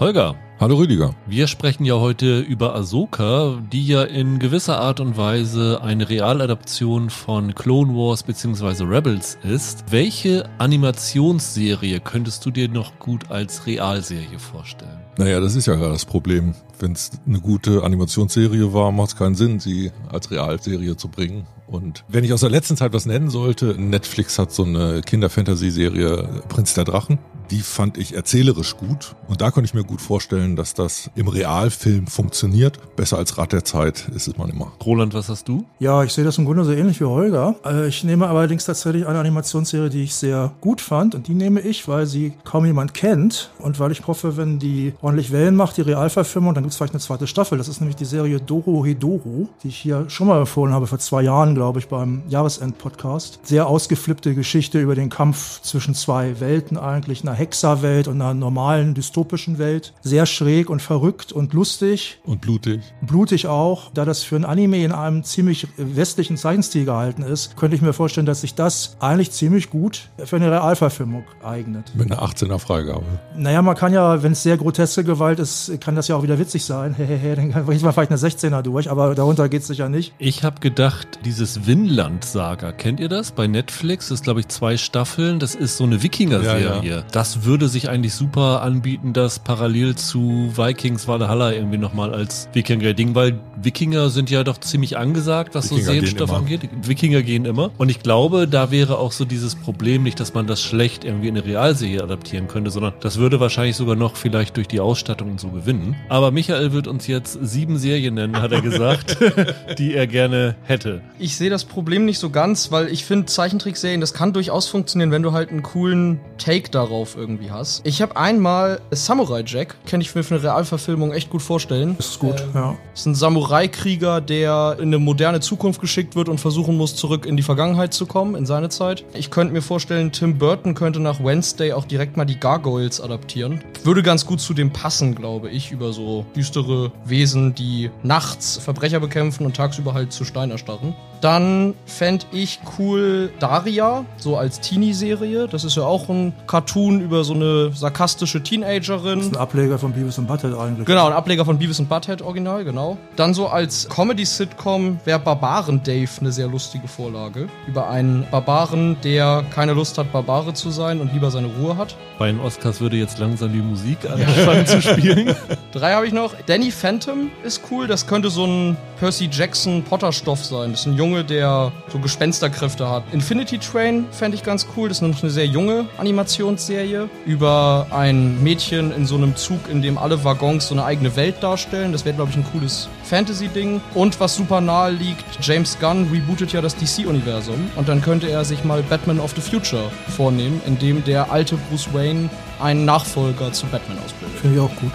Holger. Hallo Rüdiger. Wir sprechen ja heute über Ahsoka, die ja in gewisser Art und Weise eine Realadaption von Clone Wars bzw. Rebels ist. Welche Animationsserie könntest du dir noch gut als Realserie vorstellen? Naja, das ist ja gerade das Problem. Wenn es eine gute Animationsserie war, macht es keinen Sinn, sie als Realserie zu bringen. Und wenn ich aus der letzten Zeit was nennen sollte, Netflix hat so eine Kinder-Fantasy-Serie Prinz der Drachen. Die fand ich erzählerisch gut. Und da konnte ich mir gut vorstellen, dass das im Realfilm funktioniert. Besser als Rat der Zeit ist es man immer. Roland, was hast du? Ja, ich sehe das im Grunde so ähnlich wie Holger. Äh, ich nehme allerdings tatsächlich eine Animationsserie, die ich sehr gut fand. Und die nehme ich, weil sie kaum jemand kennt. Und weil ich hoffe, wenn die ordentlich Wellen macht, die Realverfilmung, dann gibt es vielleicht eine zweite Staffel. Das ist nämlich die Serie Doro Hedoro, die ich hier schon mal empfohlen habe, vor zwei Jahren, glaube ich, beim Jahresend-Podcast. Sehr ausgeflippte Geschichte über den Kampf zwischen zwei Welten eigentlich, einer Hexerwelt und einer normalen dystopischen Welt. Sehr schräg und verrückt und lustig. Und blutig. Blutig auch. Da das für ein Anime in einem ziemlich westlichen Zeichenstil gehalten ist, könnte ich mir vorstellen, dass sich das eigentlich ziemlich gut für eine Realverfilmung eignet. Mit einer 18er Freigabe. Naja, man kann ja, wenn es sehr groteske Gewalt ist, kann das ja auch wieder witzig sein. dann kriegt man vielleicht eine 16er durch, aber darunter geht es sicher nicht. Ich habe gedacht, dieses Vinland-Saga, kennt ihr das? Bei Netflix das ist, glaube ich, zwei Staffeln. Das ist so eine Wikinger-Serie. Ja, ja. Das würde sich eigentlich super anbieten, das parallel zu Vikings Valhalla irgendwie nochmal als Wikinger-Ding, weil Wikinger sind ja doch ziemlich angesagt, was Wikinger so Sehenstoff angeht. Wikinger gehen immer. Und ich glaube, da wäre auch so dieses Problem nicht, dass man das schlecht irgendwie in eine Realserie adaptieren könnte, sondern das würde wahrscheinlich sogar noch vielleicht durch die Ausstattung und so gewinnen. Aber Michael wird uns jetzt sieben Serien nennen, hat er gesagt, die er gerne hätte. Ich sehe das Problem nicht so ganz, weil ich finde Zeichentrickserien, das kann durchaus funktionieren, wenn du halt einen coolen Take darauf irgendwie hast. Ich habe einmal Samurai Jack, kann ich mir für eine Realverfilmung echt gut vorstellen. Ist gut, ähm, ja. Ist ein Samurai-Krieger, der in eine moderne Zukunft geschickt wird und versuchen muss, zurück in die Vergangenheit zu kommen, in seine Zeit. Ich könnte mir vorstellen, Tim Burton könnte nach Wednesday auch direkt mal die Gargoyles adaptieren. Würde ganz gut zu dem passen, glaube ich, über so düstere Wesen, die nachts Verbrecher bekämpfen und tagsüber halt zu Stein erstarren. Dann fände ich cool Daria, so als Teenie-Serie. Das ist ja auch ein Cartoon über so eine sarkastische Teenagerin. Das ist ein Ableger von Beavis und Butthead eigentlich. Genau, ein Ableger von Beavis und Butthead original, genau. Dann so als Comedy-Sitcom wäre Barbaren Dave eine sehr lustige Vorlage. Über einen Barbaren, der keine Lust hat, Barbare zu sein und lieber seine Ruhe hat. Bei den Oscars würde jetzt langsam die Musik anfangen zu spielen. Drei habe ich noch. Danny Phantom ist cool. Das könnte so ein Percy Jackson Potter-Stoff sein. Das ist ein Junge, der so Gespensterkräfte hat. Infinity Train fände ich ganz cool. Das ist noch eine sehr junge Animationsserie über ein Mädchen in so einem Zug, in dem alle Waggons so eine eigene Welt darstellen. Das wäre, glaube ich, ein cooles Fantasy-Ding. Und was super nahe liegt, James Gunn rebootet ja das DC-Universum. Und dann könnte er sich mal Batman of the Future vornehmen, in dem der alte Bruce Wayne einen Nachfolger zu Batman ausbildet. Finde ich auch gut.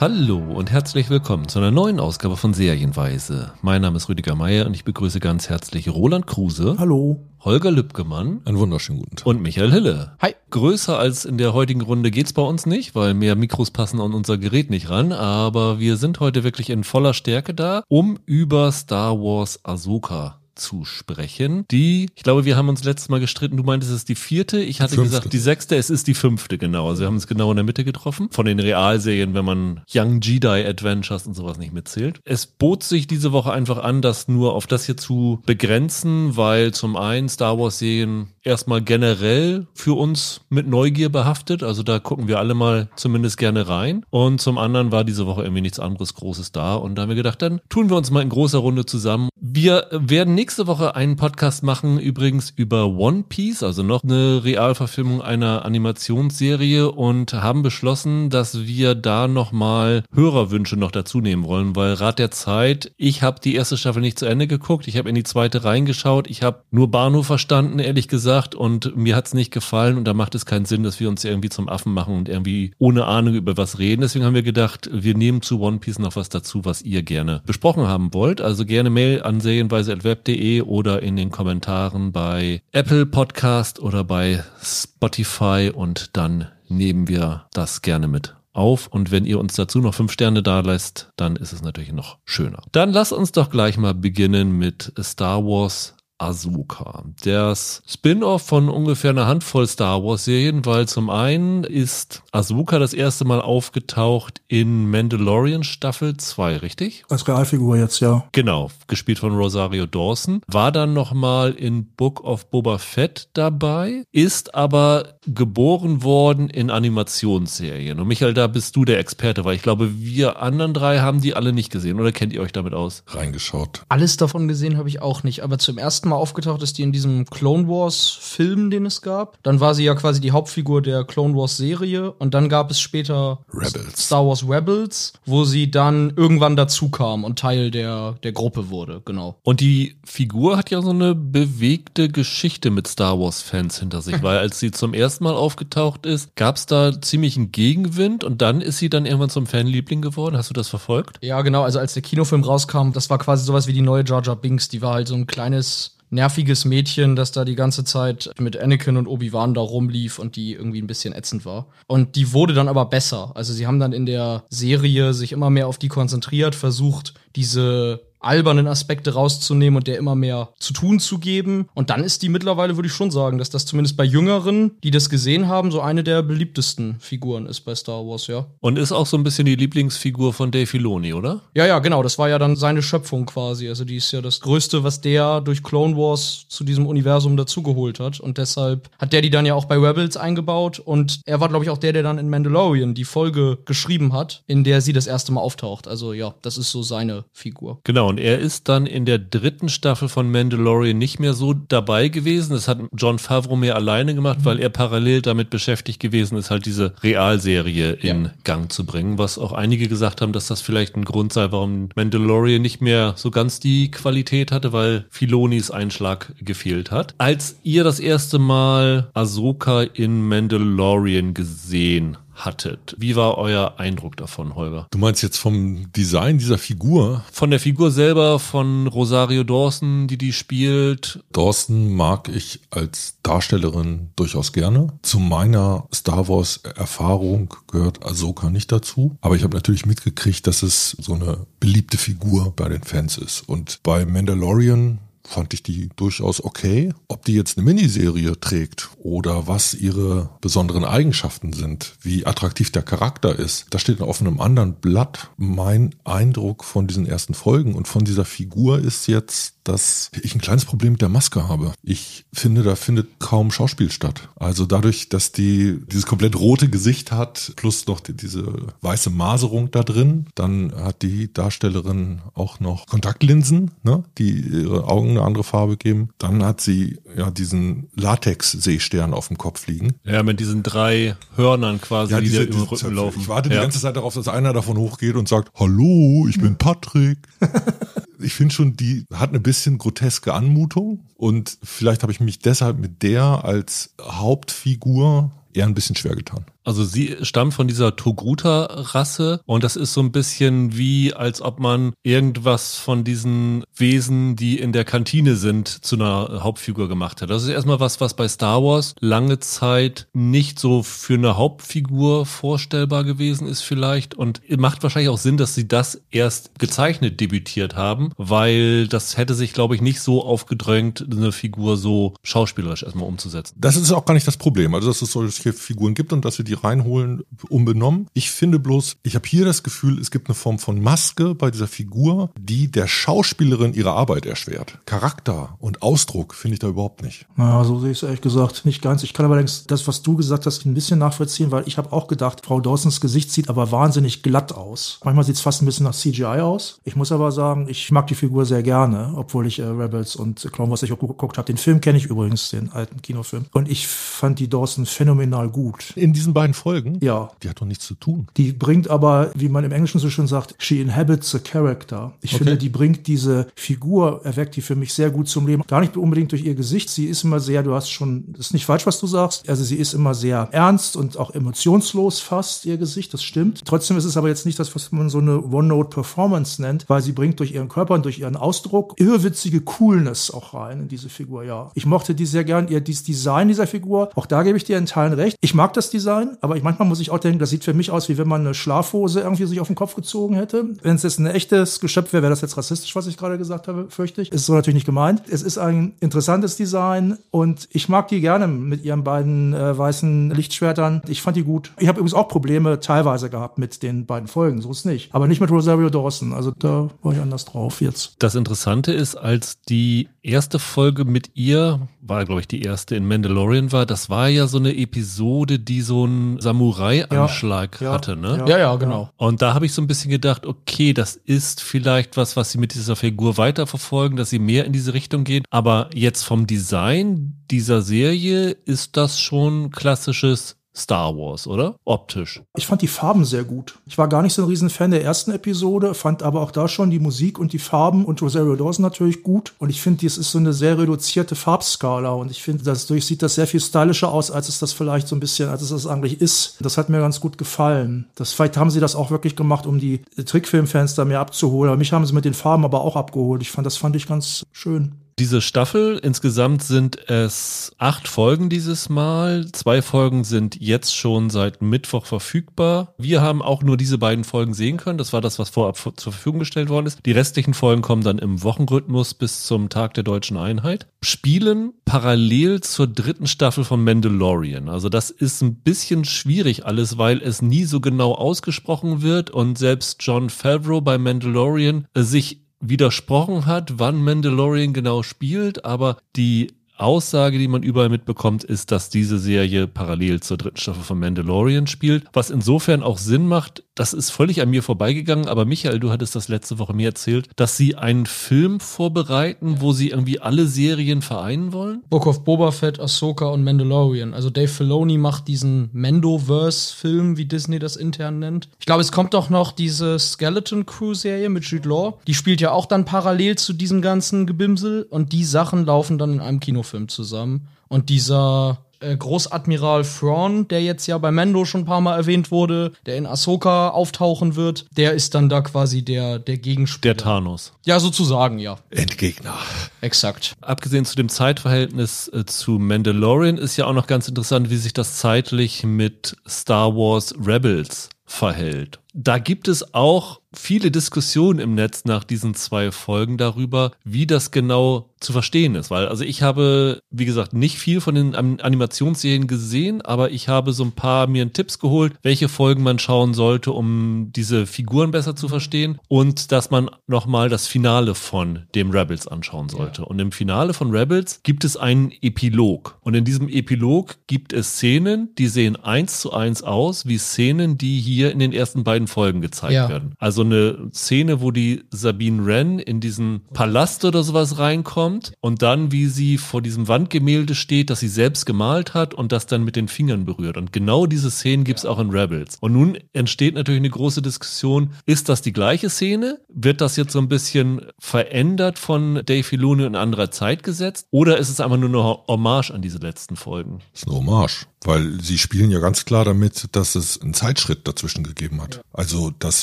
Hallo und herzlich willkommen zu einer neuen Ausgabe von Serienweise. Mein Name ist Rüdiger Meier und ich begrüße ganz herzlich Roland Kruse. Hallo. Holger Lübgemann. Einen wunderschönen guten Tag. Und Michael Hille. Hi. Größer als in der heutigen Runde geht's bei uns nicht, weil mehr Mikros passen an unser Gerät nicht ran. Aber wir sind heute wirklich in voller Stärke da, um über Star Wars Ahsoka zu sprechen. Die, ich glaube, wir haben uns letztes Mal gestritten, du meintest, es ist die vierte. Ich hatte fünfte. gesagt, die sechste, es ist die fünfte, genau. Also wir haben es genau in der Mitte getroffen. Von den Realserien, wenn man Young Jedi Adventures und sowas nicht mitzählt. Es bot sich diese Woche einfach an, das nur auf das hier zu begrenzen, weil zum einen Star Wars Serien erstmal generell für uns mit Neugier behaftet. Also da gucken wir alle mal zumindest gerne rein. Und zum anderen war diese Woche irgendwie nichts anderes Großes da. Und da haben wir gedacht, dann tun wir uns mal in großer Runde zusammen. Wir werden nächste Woche einen Podcast machen, übrigens über One Piece, also noch eine Realverfilmung einer Animationsserie und haben beschlossen, dass wir da nochmal Hörerwünsche noch dazu nehmen wollen, weil Rat der Zeit, ich habe die erste Staffel nicht zu Ende geguckt, ich habe in die zweite reingeschaut, ich habe nur Bahnhof verstanden, ehrlich gesagt und mir hat's nicht gefallen und da macht es keinen Sinn, dass wir uns irgendwie zum Affen machen und irgendwie ohne Ahnung über was reden. Deswegen haben wir gedacht, wir nehmen zu One Piece noch was dazu, was ihr gerne besprochen haben wollt. Also gerne Mail an serienweise.web.de oder in den Kommentaren bei Apple Podcast oder bei Spotify und dann nehmen wir das gerne mit auf und wenn ihr uns dazu noch fünf Sterne da lässt, dann ist es natürlich noch schöner. Dann lasst uns doch gleich mal beginnen mit Star Wars Ahsoka. Das Spin-off von ungefähr einer Handvoll Star Wars Serien, weil zum einen ist Ahsoka das erste Mal aufgetaucht in Mandalorian Staffel 2, richtig? Als Realfigur jetzt, ja. Genau, gespielt von Rosario Dawson. War dann nochmal in Book of Boba Fett dabei, ist aber geboren worden in Animationsserien. Und Michael, da bist du der Experte, weil ich glaube, wir anderen drei haben die alle nicht gesehen. Oder kennt ihr euch damit aus? Reingeschaut. Alles davon gesehen habe ich auch nicht, aber zum ersten Mal aufgetaucht ist die in diesem Clone Wars Film, den es gab. Dann war sie ja quasi die Hauptfigur der Clone Wars Serie und dann gab es später Rebels. Star Wars Rebels, wo sie dann irgendwann dazu kam und Teil der, der Gruppe wurde, genau. Und die Figur hat ja so eine bewegte Geschichte mit Star Wars-Fans hinter sich, weil als sie zum ersten Mal aufgetaucht ist, gab es da ziemlich einen Gegenwind und dann ist sie dann irgendwann zum Fanliebling geworden. Hast du das verfolgt? Ja, genau, also als der Kinofilm rauskam, das war quasi sowas wie die neue Jar Jar Binks, die war halt so ein kleines nerviges Mädchen, das da die ganze Zeit mit Anakin und Obi-Wan da rumlief und die irgendwie ein bisschen ätzend war. Und die wurde dann aber besser. Also sie haben dann in der Serie sich immer mehr auf die konzentriert, versucht, diese albernen Aspekte rauszunehmen und der immer mehr zu tun zu geben. Und dann ist die mittlerweile, würde ich schon sagen, dass das zumindest bei Jüngeren, die das gesehen haben, so eine der beliebtesten Figuren ist bei Star Wars, ja. Und ist auch so ein bisschen die Lieblingsfigur von Dave Filoni, oder? Ja, ja, genau. Das war ja dann seine Schöpfung quasi. Also die ist ja das Größte, was der durch Clone Wars zu diesem Universum dazugeholt hat. Und deshalb hat der die dann ja auch bei Rebels eingebaut. Und er war, glaube ich, auch der, der dann in Mandalorian die Folge geschrieben hat, in der sie das erste Mal auftaucht. Also ja, das ist so seine Figur. Genau, und er ist dann in der dritten Staffel von Mandalorian nicht mehr so dabei gewesen. Das hat John Favreau mehr alleine gemacht, weil er parallel damit beschäftigt gewesen ist, halt diese Realserie in Ja. Gang zu bringen. Was auch einige gesagt haben, dass das vielleicht ein Grund sei, warum Mandalorian nicht mehr so ganz die Qualität hatte, weil Filonis Einschlag gefehlt hat. Als ihr das erste Mal Ahsoka in Mandalorian gesehen hattet, wie war euer Eindruck davon, Holger? Du meinst jetzt vom Design dieser Figur? Von der Figur selber, von Rosario Dawson, die die spielt. Dawson mag ich als Darstellerin durchaus gerne. Zu meiner Star Wars Erfahrung gehört Ahsoka nicht dazu. Aber ich habe natürlich mitgekriegt, dass es so eine beliebte Figur bei den Fans ist. Und bei Mandalorian fand ich die durchaus okay. Ob die jetzt eine Miniserie trägt oder was ihre besonderen Eigenschaften sind, wie attraktiv der Charakter ist, das steht auf einem anderen Blatt. Mein Eindruck von diesen ersten Folgen und von dieser Figur ist jetzt, dass ich ein kleines Problem mit der Maske habe. Ich finde, da findet kaum Schauspiel statt. Also dadurch, dass die dieses komplett rote Gesicht hat, plus noch die, diese weiße Maserung da drin, dann hat die Darstellerin auch noch Kontaktlinsen, ne, die ihre Augen eine andere Farbe geben. Dann hat sie ja diesen Latex-Seestern auf dem Kopf liegen. Ja, mit diesen drei Hörnern quasi, die diese- dir über den Rücken laufen. Ich warte ja. die ganze Zeit darauf, dass einer davon hochgeht und sagt, hallo, ich bin Patrick. ich finde schon, die hat eine bisschen groteske Anmutung und vielleicht habe ich mich deshalb mit der als Hauptfigur eher ein bisschen schwer getan. Also sie stammt von dieser Togruta-Rasse und das ist so ein bisschen wie, als ob man irgendwas von diesen Wesen, die in der Kantine sind, zu einer Hauptfigur gemacht hat. Das ist erstmal was, was bei Star Wars lange Zeit nicht so für eine Hauptfigur vorstellbar gewesen ist vielleicht und macht wahrscheinlich auch Sinn, dass sie das erst gezeichnet debütiert haben, weil das hätte sich, glaube ich, nicht so aufgedrängt, eine Figur so schauspielerisch erstmal umzusetzen. Das ist auch gar nicht das Problem. Also, dass es solche Figuren gibt und dass wir die reinholen, unbenommen. Ich finde bloß, ich habe hier das Gefühl, es gibt eine Form von Maske bei dieser Figur, die der Schauspielerin ihre Arbeit erschwert. Charakter und Ausdruck finde ich da überhaupt nicht. Na, so sehe ich es ehrlich gesagt nicht ganz. Ich kann allerdings das, was du gesagt hast, ein bisschen nachvollziehen, weil ich habe auch gedacht, Frau Dawsons Gesicht sieht aber wahnsinnig glatt aus. Manchmal sieht es fast ein bisschen nach CGI aus. Ich muss aber sagen, ich mag die Figur sehr gerne, obwohl ich äh, Rebels und Clone Wars nicht auch geguckt habe. Den Film kenne ich übrigens, den alten Kinofilm. Und ich fand die Dawson phänomenal gut. In diesen beiden Folgen, Ja, die hat doch nichts zu tun. die bringt aber, wie man im Englischen so schön sagt, she inhabits a character. Ich Okay. finde, die bringt diese Figur, erweckt die für mich sehr gut zum Leben. Gar nicht unbedingt durch ihr Gesicht. Sie ist immer sehr, du hast schon, das ist nicht falsch, was du sagst. Also sie ist immer sehr ernst und auch emotionslos fast, ihr Gesicht, das stimmt. Trotzdem ist es aber jetzt nicht das, was man so eine One-Note-Performance nennt, weil sie bringt durch ihren Körper und durch ihren Ausdruck irrwitzige Coolness auch rein in diese Figur, ja. Ich mochte die sehr gern, ihr dieses Design dieser Figur, auch da gebe ich dir in Teilen recht. Ich mag das Design, gefallen. Aber ich, manchmal muss ich auch denken, das sieht für mich aus, wie wenn man eine Schlafhose irgendwie sich auf den Kopf gezogen hätte. Wenn es jetzt ein echtes Geschöpf wäre, wäre das jetzt rassistisch, was ich gerade gesagt habe, fürchte ich. Ist so natürlich nicht gemeint. Es ist ein interessantes Design und ich mag die gerne mit ihren beiden äh, weißen Lichtschwertern. Ich fand die gut. Ich habe übrigens auch Probleme teilweise gehabt mit den beiden Folgen, so ist nicht. Aber nicht mit Rosario Dawson. Also da war ich anders drauf jetzt. Das Interessante ist, als die erste Folge mit ihr, war glaube ich die erste in Mandalorian war, das war ja so eine Episode, die so Samurai-Anschlag Ja, hatte, ne? ja. Ja, ja, genau. Und da habe ich so ein bisschen gedacht, okay, das ist vielleicht was, was sie mit dieser Figur weiterverfolgen, dass sie mehr in diese Richtung gehen. Aber jetzt vom Design dieser Serie ist das schon klassisches Star Wars, oder? Optisch. Ich fand die Farben sehr gut. Ich war gar nicht so ein Riesenfan der ersten Episode, fand aber auch da schon die Musik und die Farben und Rosario Dawson natürlich gut. Und ich finde, es ist so eine sehr reduzierte Farbskala. Und ich finde, dadurch sieht das sehr viel stylischer aus, als es das vielleicht so ein bisschen, als es das eigentlich ist. Das hat mir ganz gut gefallen. Das, vielleicht haben sie das auch wirklich gemacht, um die Trickfilmfans da mehr abzuholen. Aber mich haben sie mit den Farben aber auch abgeholt. Ich fand, das fand ich ganz schön. Diese Staffel, insgesamt sind es acht Folgen dieses Mal. Zwei Folgen sind jetzt schon seit Mittwoch verfügbar. Wir haben auch nur diese beiden Folgen sehen können. Das war das, was vorab zur Verfügung gestellt worden ist. Die restlichen Folgen kommen dann im Wochenrhythmus bis zum Tag der deutschen Einheit. Spielen parallel zur dritten Staffel von Mandalorian. Also das ist ein bisschen schwierig alles, weil es nie so genau ausgesprochen wird und selbst John Favreau bei Mandalorian äh, sich widersprochen hat, wann Mandalorian genau spielt, aber die Aussage, die man überall mitbekommt, ist, dass diese Serie parallel zur dritten Staffel von Mandalorian spielt, was insofern auch Sinn macht. Das ist völlig an mir vorbeigegangen, aber Michael, du hattest das letzte Woche mir erzählt, dass sie einen Film vorbereiten, wo sie irgendwie alle Serien vereinen wollen. Book of Boba Fett, Ahsoka und Mandalorian. Also Dave Filoni macht diesen Mandoverse-Film, wie Disney das intern nennt. Ich glaube, es kommt doch noch diese Skeleton Crew-Serie mit Jude Law. Die spielt ja auch dann parallel zu diesem ganzen Gebimsel und die Sachen laufen dann in einem Kinofilm zusammen. Und dieser äh, Großadmiral Thrawn, der jetzt ja bei Mando schon ein paar Mal erwähnt wurde, der in Ahsoka auftauchen wird, der ist dann da quasi der, der Gegenspieler. Der Thanos. Ja, sozusagen, ja. Endgegner. Exakt. Abgesehen zu dem Zeitverhältnis äh, zu Mandalorian ist ja auch noch ganz interessant, wie sich das zeitlich mit Star Wars Rebels verhält. Da gibt es auch viele Diskussionen im Netz nach diesen zwei Folgen darüber, wie das genau zu verstehen ist, weil also ich habe, wie gesagt, nicht viel von den An- Animationsserien gesehen, aber ich habe so ein paar mir Tipps geholt, welche Folgen man schauen sollte, um diese Figuren besser zu verstehen und dass man nochmal das Finale von dem Rebels anschauen sollte. Und im Finale von Rebels gibt es einen Epilog. Und in diesem Epilog gibt es Szenen, die sehen eins zu eins aus wie Szenen, die hier in den ersten beiden Folgen gezeigt Ja. werden. Also eine Szene, wo die Sabine Wren in diesen Palast oder sowas reinkommt und dann, wie sie vor diesem Wandgemälde steht, das sie selbst gemalt hat und das dann mit den Fingern berührt. Und genau diese Szenen gibt's auch in Rebels. Und nun entsteht natürlich eine große Diskussion, ist das die gleiche Szene? Wird das jetzt so ein bisschen verändert von Dave Filoni in anderer Zeit gesetzt? Oder ist es einfach nur eine Hommage an diese letzten Folgen? Das ist eine Hommage, weil sie spielen ja ganz klar damit, dass es einen Zeitschritt dazwischen gegeben hat. Also das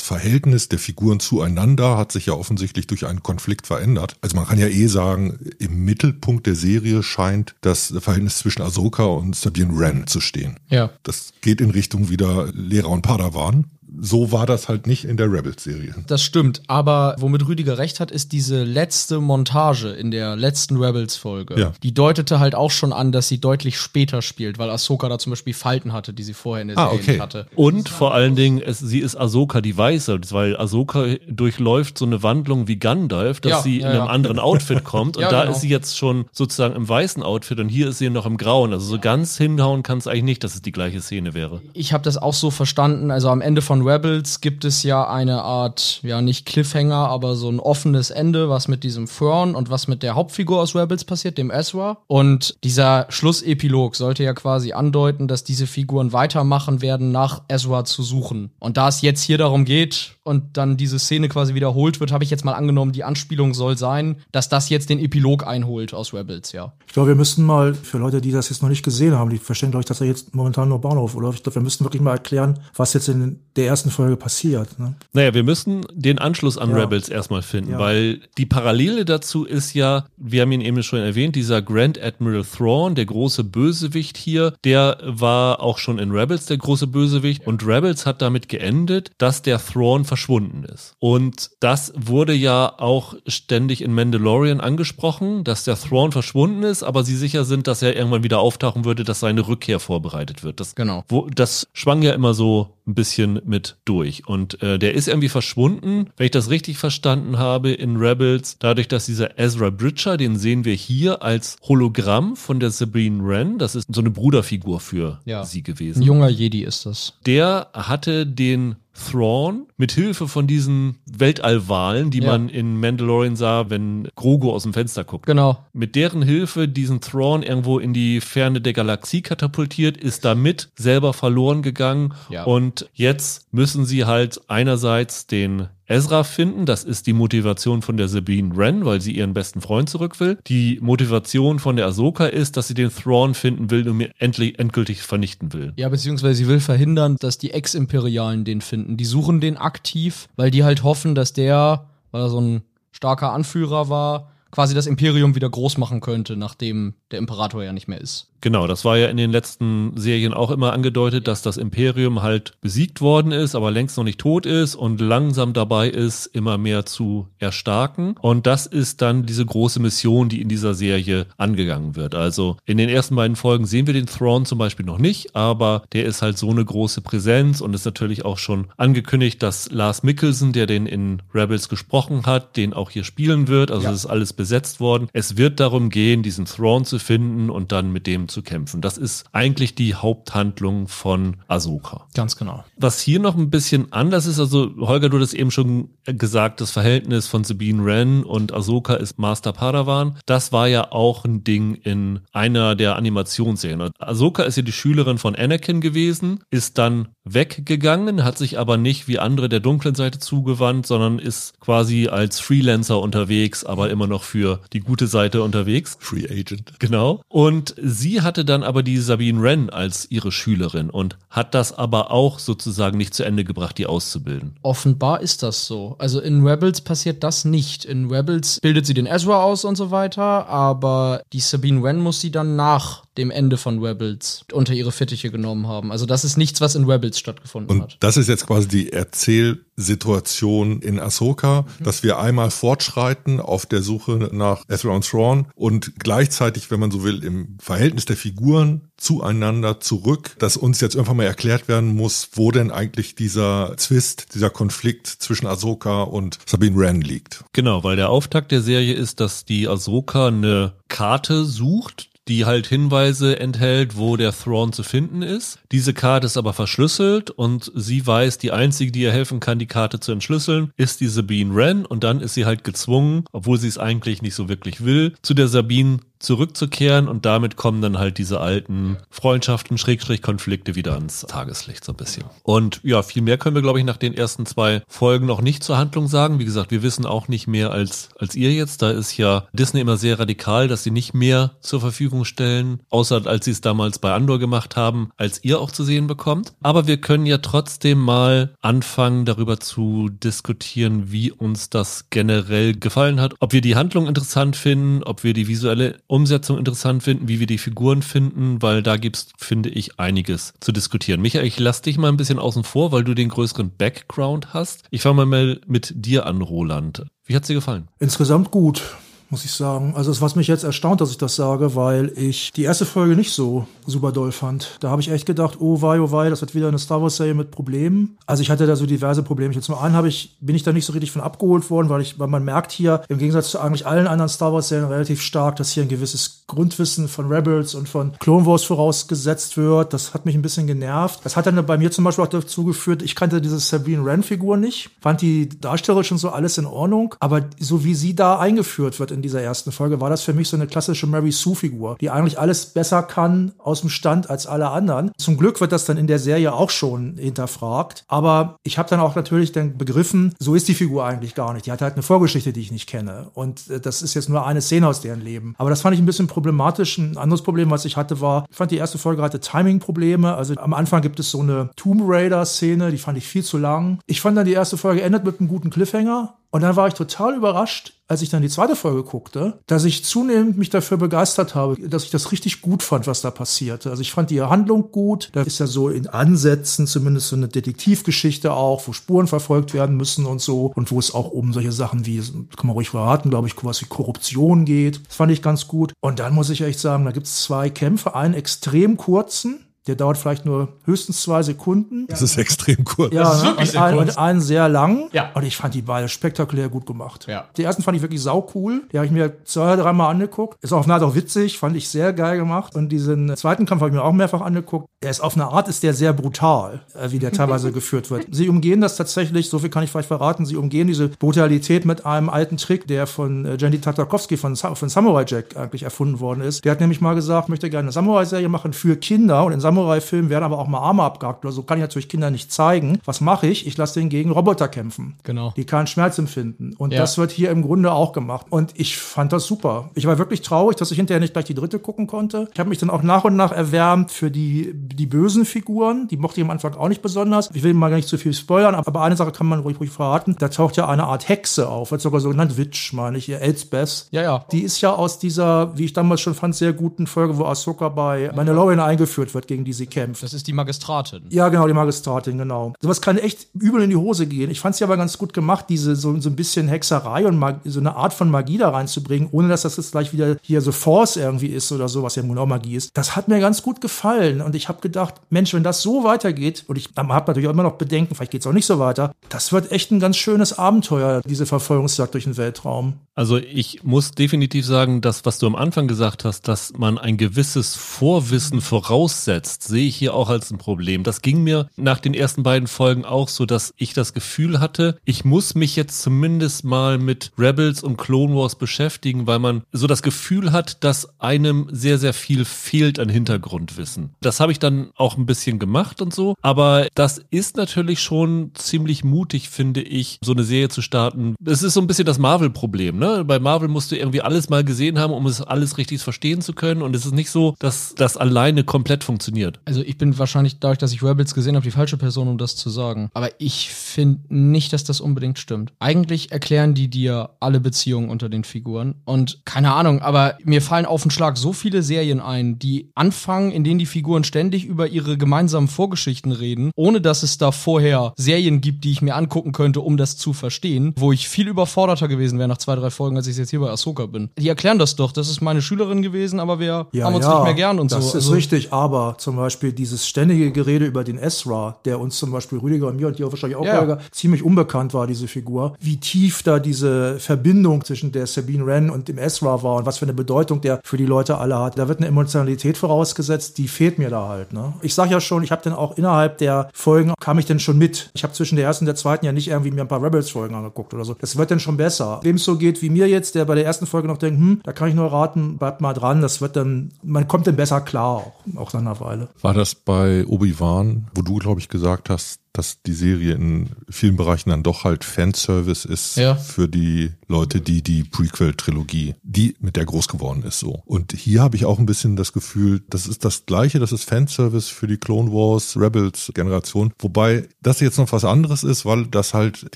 Verhältnis der Figuren zueinander hat sich ja offensichtlich durch einen Konflikt verändert. Also man kann ja eh sagen, im Mittelpunkt der Serie scheint das Verhältnis zwischen Ahsoka und Sabine Wren zu stehen. Ja. Das geht in Richtung wieder Lehrer und Padawan. So war das halt nicht in der Rebels-Serie. Das stimmt, aber womit Rüdiger recht hat, ist diese letzte Montage in der letzten Rebels-Folge. Ja. Die deutete halt auch schon an, dass sie deutlich später spielt, weil Ahsoka da zum Beispiel Falten hatte, die sie vorher in der Ah, Serie okay. hatte. Und vor allen Dingen, es, sie ist Ahsoka die Weiße, weil Ahsoka durchläuft so eine Wandlung wie Gandalf, dass Ja, sie ja, in einem ja. anderen Outfit kommt. Und Ja, da genau. ist sie jetzt schon sozusagen im weißen Outfit und hier ist sie noch im grauen. Also so ganz hinhauen kann es eigentlich nicht, dass es die gleiche Szene wäre. Ich habe das auch so verstanden. Also am Ende von Rebels gibt es ja eine Art, ja nicht Cliffhanger, aber so ein offenes Ende, was mit diesem Thrawn und was mit der Hauptfigur aus Rebels passiert, dem Ezra. Und dieser Schlussepilog sollte ja quasi andeuten, dass diese Figuren weitermachen werden, nach Ezra zu suchen. Und da es jetzt hier darum geht und dann diese Szene quasi wiederholt wird, habe ich jetzt mal angenommen, die Anspielung soll sein, dass das jetzt den Epilog einholt aus Rebels, ja. Ich glaube, wir müssten mal, für Leute, die das jetzt noch nicht gesehen haben, die verstehen, glaube ich, tatsächlich jetzt momentan nur Bahnhof, oder? Ich glaube, wir müssten wirklich mal erklären, was jetzt in der ersten Folge passiert. Ne? Naja, wir müssen den Anschluss an Ja. Rebels erstmal finden, Ja. weil die Parallele dazu ist ja, wir haben ihn eben schon erwähnt, dieser Grand Admiral Thrawn, der große Bösewicht hier, der war auch schon in Rebels der große Bösewicht und Rebels hat damit geendet, dass der Thrawn verschwunden ist. Und das wurde ja auch ständig in Mandalorian angesprochen, dass der Thrawn verschwunden ist, aber sie sicher sind, dass er irgendwann wieder auftauchen würde, dass seine Rückkehr vorbereitet wird. Das Genau. wo, das schwang ja immer so ein bisschen mit durch. Und äh, der ist irgendwie verschwunden, wenn ich das richtig verstanden habe, in Rebels, dadurch, dass dieser Ezra Bridger, den sehen wir hier als Hologramm von der Sabine Wren, das ist so eine Bruderfigur für Ja. sie Ein gewesen. junger Jedi ist das. Der hatte den Thrawn mit Hilfe von diesen Weltallwahlen, die Ja. man in Mandalorian sah, wenn Grogu aus dem Fenster guckt Genau. mit deren Hilfe diesen Thrawn irgendwo in die Ferne der Galaxie katapultiert, ist damit selber verloren gegangen. Ja. Und jetzt müssen sie halt einerseits den Ezra finden, das ist die Motivation von der Sabine Wren, weil sie ihren besten Freund zurück will. Die Motivation von der Ahsoka ist, dass sie den Thrawn finden will und ihn endlich endgültig vernichten will. Ja, beziehungsweise sie will verhindern, dass die Ex-Imperialen den finden. Die suchen den aktiv, weil die halt hoffen, dass der, weil er so ein starker Anführer war, quasi das Imperium wieder groß machen könnte, nachdem der Imperator ja nicht mehr ist. Genau, das war ja in den letzten Serien auch immer angedeutet, dass das Imperium halt besiegt worden ist, aber längst noch nicht tot ist und langsam dabei ist, immer mehr zu erstarken. Und das ist dann diese große Mission, die in dieser Serie angegangen wird. Also in den ersten beiden Folgen sehen wir den Thrawn zum Beispiel noch nicht, aber der ist halt so eine große Präsenz und ist natürlich auch schon angekündigt, dass Lars Mikkelsen, der den in Rebels gesprochen hat, den auch hier spielen wird. Also Ja. es ist alles besetzt worden. Es wird darum gehen, diesen Thrawn zu finden und dann mit dem zu kämpfen. Das ist eigentlich die Haupthandlung von Ahsoka. Ganz genau. Was hier noch ein bisschen anders ist, also Holger, du hast eben schon gesagt, das Verhältnis von Sabine Wren und Ahsoka ist Master Padawan. Das war ja auch ein Ding in einer der Animationsserien. Ahsoka ist ja die Schülerin von Anakin gewesen, ist dann weggegangen, hat sich aber nicht wie andere der dunklen Seite zugewandt, sondern ist quasi als Freelancer unterwegs, aber immer noch für die gute Seite unterwegs. Free Agent. Genau. Und sie hatte dann aber die Sabine Wren als ihre Schülerin und hat das aber auch sozusagen nicht zu Ende gebracht, die auszubilden. Offenbar ist das so. Also in Rebels passiert das nicht. In Rebels bildet sie den Ezra aus und so weiter, aber die Sabine Wren muss sie dann nach dem Ende von Rebels unter ihre Fittiche genommen haben. Also das ist nichts, was in Rebels stattgefunden Und hat. das ist jetzt quasi die Erzählsituation in Ahsoka, dass wir einmal fortschreiten auf der Suche nach Ezra und Thrawn und gleichzeitig, wenn man so will, im Verhältnis der Figuren zueinander zurück, dass uns jetzt irgendwann mal erklärt werden muss, wo denn eigentlich dieser Zwist, dieser Konflikt zwischen Ahsoka und Sabine Wren liegt. Genau, weil der Auftakt der Serie ist, dass die Ahsoka eine Karte sucht, die halt Hinweise enthält, wo der Thrawn zu finden ist. Diese Karte ist aber verschlüsselt und sie weiß, die einzige, die ihr helfen kann, die Karte zu entschlüsseln, ist die Sabine Wren und dann ist sie halt gezwungen, obwohl sie es eigentlich nicht so wirklich will, zu der Sabine zurückzukehren und damit kommen dann halt diese alten Freundschaften, Schrägstrich Konflikte wieder ans Tageslicht so ein bisschen. Und ja, viel mehr können wir glaube ich nach den ersten zwei Folgen noch nicht zur Handlung sagen. Wie gesagt, wir wissen auch nicht mehr als als ihr jetzt. Da ist ja Disney immer sehr radikal, dass sie nicht mehr zur Verfügung stellen, außer als sie es damals bei Andor gemacht haben, als ihr auch zu sehen bekommt. Aber wir können ja trotzdem mal anfangen darüber zu diskutieren, wie uns das generell gefallen hat, ob wir die Handlung interessant finden, ob wir die visuelle Umsetzung interessant finden, wie wir die Figuren finden, weil da gibt's, finde ich, einiges zu diskutieren. Michael, ich lass dich mal ein bisschen außen vor, weil du den größeren Background hast. Ich fange mal mit dir an, Roland. Wie hat's dir gefallen? Insgesamt gut, muss ich sagen. Also es was mich jetzt erstaunt, dass ich das sage, weil ich die erste Folge nicht so super doll fand. Da habe ich echt gedacht, oh wei, oh wei, das wird wieder eine Star Wars Serie mit Problemen. Also ich hatte da so diverse Probleme. Zum einen habe ich bin ich da nicht so richtig von abgeholt worden, weil ich weil man merkt hier im Gegensatz zu eigentlich allen anderen Star Wars Serien relativ stark, dass hier ein gewisses Grundwissen von Rebels und von Clone Wars vorausgesetzt wird. Das hat mich ein bisschen genervt. Das hat dann bei mir zum Beispiel auch dazu geführt, ich kannte diese Sabine Wren Figur nicht, fand die Darstellerin schon so alles in Ordnung, aber so wie sie da eingeführt wird in dieser ersten Folge, war das für mich so eine klassische Mary Sue-Figur, die eigentlich alles besser kann aus dem Stand als alle anderen. Zum Glück wird das dann in der Serie auch schon hinterfragt. Aber ich habe dann auch natürlich dann begriffen, so ist die Figur eigentlich gar nicht. Die hat halt eine Vorgeschichte, die ich nicht kenne. Und äh, das ist jetzt nur eine Szene aus deren Leben. Aber das fand ich ein bisschen problematisch. Ein anderes Problem, was ich hatte, war, ich fand die erste Folge hatte Timing-Probleme. Also am Anfang gibt es so eine Tomb Raider-Szene, die fand ich viel zu lang. Ich fand dann die erste Folge endet mit einem guten Cliffhanger. Und dann war ich total überrascht, als ich dann die zweite Folge guckte, dass ich zunehmend mich dafür begeistert habe, dass ich das richtig gut fand, was da passierte. Also ich fand die Handlung gut. Da ist ja so in Ansätzen zumindest so eine Detektivgeschichte auch, wo Spuren verfolgt werden müssen und so. Und wo es auch um solche Sachen wie, kann man ruhig verraten, glaube ich, was wie Korruption geht. Das fand ich ganz gut. Und dann muss ich echt sagen, da gibt es zwei Kämpfe. Einen extrem kurzen, der dauert vielleicht nur höchstens zwei Sekunden. Das ist extrem kurz. Ja, Das ist wirklich und, sehr ein, kurz. und einen sehr lang. Ja. Und ich fand die beide spektakulär gut gemacht. Ja. Die ersten fand ich wirklich sau cool. Die habe ich mir zwei, dreimal angeguckt. Ist auf eine Art auch witzig, fand ich sehr geil gemacht. Und diesen zweiten Kampf habe ich mir auch mehrfach angeguckt. Er ist auf eine Art ist der sehr brutal, äh, wie der teilweise geführt wird. Sie umgehen das tatsächlich, so viel kann ich vielleicht verraten, sie umgehen diese Brutalität mit einem alten Trick, der von äh, Jenny Tartakovsky von, von Samurai Jack eigentlich erfunden worden ist. Der hat nämlich mal gesagt, ich möchte gerne eine Samurai-Serie machen für Kinder und in Samurai-Filmen werden aber auch mal Arme abgehackt oder so. Kann ich natürlich Kinder nicht zeigen. Was mache ich? Ich lasse den gegen Roboter kämpfen Genau. die keinen Schmerz empfinden. Und Ja. das wird hier im Grunde auch gemacht. Und ich fand das super. Ich war wirklich traurig, dass ich hinterher nicht gleich die dritte gucken konnte. Ich habe mich dann auch nach und nach erwärmt für die, die bösen Figuren. Die mochte ich am Anfang auch nicht besonders. Ich will mal gar nicht zu viel spoilern, aber eine Sache kann man ruhig, ruhig verraten. Da taucht ja eine Art Hexe auf, wird sogar so genannt Witch, meine ich, ihr Elsbeth. Ja, ja. Die ist ja aus dieser, wie ich damals schon fand, sehr guten Folge, wo Ahsoka bei Mandalorian eingeführt wird, gegen die sie kämpft. Das ist die Magistratin. Ja, genau, die Magistratin, genau. Sowas kann echt übel in die Hose gehen. Ich fand sie aber ganz gut gemacht, diese so, so ein bisschen Hexerei und Mag so eine Art von Magie da reinzubringen, ohne dass das jetzt gleich wieder hier so Force irgendwie ist oder so, was ja genau Magie ist. Das hat mir ganz gut gefallen und ich habe gedacht, Mensch, wenn das so weitergeht, und ich habe natürlich auch immer noch Bedenken, vielleicht geht es auch nicht so weiter, das wird echt ein ganz schönes Abenteuer, diese Verfolgungsjagd durch den Weltraum. Also ich muss definitiv sagen, dass was du am Anfang gesagt hast, dass man ein gewisses Vorwissen voraussetzt, sehe ich hier auch als ein Problem. Das ging mir nach den ersten beiden Folgen auch so, dass ich das Gefühl hatte, ich muss mich jetzt zumindest mal mit Rebels und Clone Wars beschäftigen, weil man so das Gefühl hat, dass einem sehr, sehr viel fehlt an Hintergrundwissen. Das habe ich dann auch ein bisschen gemacht und so, aber das ist natürlich schon ziemlich mutig, finde ich, so eine Serie zu starten. Es ist so ein bisschen das Marvel-Problem, ne? Bei Marvel musst du irgendwie alles mal gesehen haben, um es alles richtig verstehen zu können und es ist nicht so, dass das alleine komplett funktioniert. Also ich bin wahrscheinlich dadurch, dass ich Rebels gesehen habe, die falsche Person, um das zu sagen. Aber ich finde nicht, dass das unbedingt stimmt. Eigentlich erklären die dir alle Beziehungen unter den Figuren und keine Ahnung, aber mir fallen auf den Schlag so viele Serien ein, die anfangen, in denen die Figuren ständig über ihre gemeinsamen Vorgeschichten reden, ohne dass es da vorher Serien gibt, die ich mir angucken könnte, um das zu verstehen, wo ich viel überforderter gewesen wäre nach zwei, drei Folgen, als ich jetzt hier bei Ahsoka bin. Die erklären das doch, das ist meine Schülerin gewesen, aber wir haben uns nicht mehr gern und das so. ist Also- richtig, aber zum Beispiel dieses ständige Gerede über den Ezra, der uns zum Beispiel Rüdiger und mir und dir wahrscheinlich auch Ja. Ziemlich unbekannt war, diese Figur, wie tief da diese Verbindung zwischen der Sabine Wren und dem Ezra war und was für eine Bedeutung der für die Leute alle hat. Da wird eine Emotionalität vorausgesetzt, die fehlt mir da halt. Ne? Ich sag ja schon, ich habe dann auch innerhalb der Folgen, kam ich denn schon mit. Ich habe zwischen der ersten und der zweiten ja nicht irgendwie mir ein paar Rebels-Folgen angeguckt oder so. Das wird dann schon besser. Wem es so geht wie mir jetzt, der bei der ersten Folge noch denkt, hm, da kann ich nur raten, bleibt mal dran, das wird dann, man kommt dann besser klar auch, auch nach einer Weile. War das bei Obi-Wan, wo du, glaube ich, gesagt hast, dass die Serie in vielen Bereichen dann doch halt Fanservice ist Ja. für die Leute, die die Prequel-Trilogie, die mit der groß geworden ist so. Und hier habe ich auch ein bisschen das Gefühl, das ist das Gleiche, das ist Fanservice für die Clone Wars Rebels Generation, wobei das jetzt noch was anderes ist, weil das halt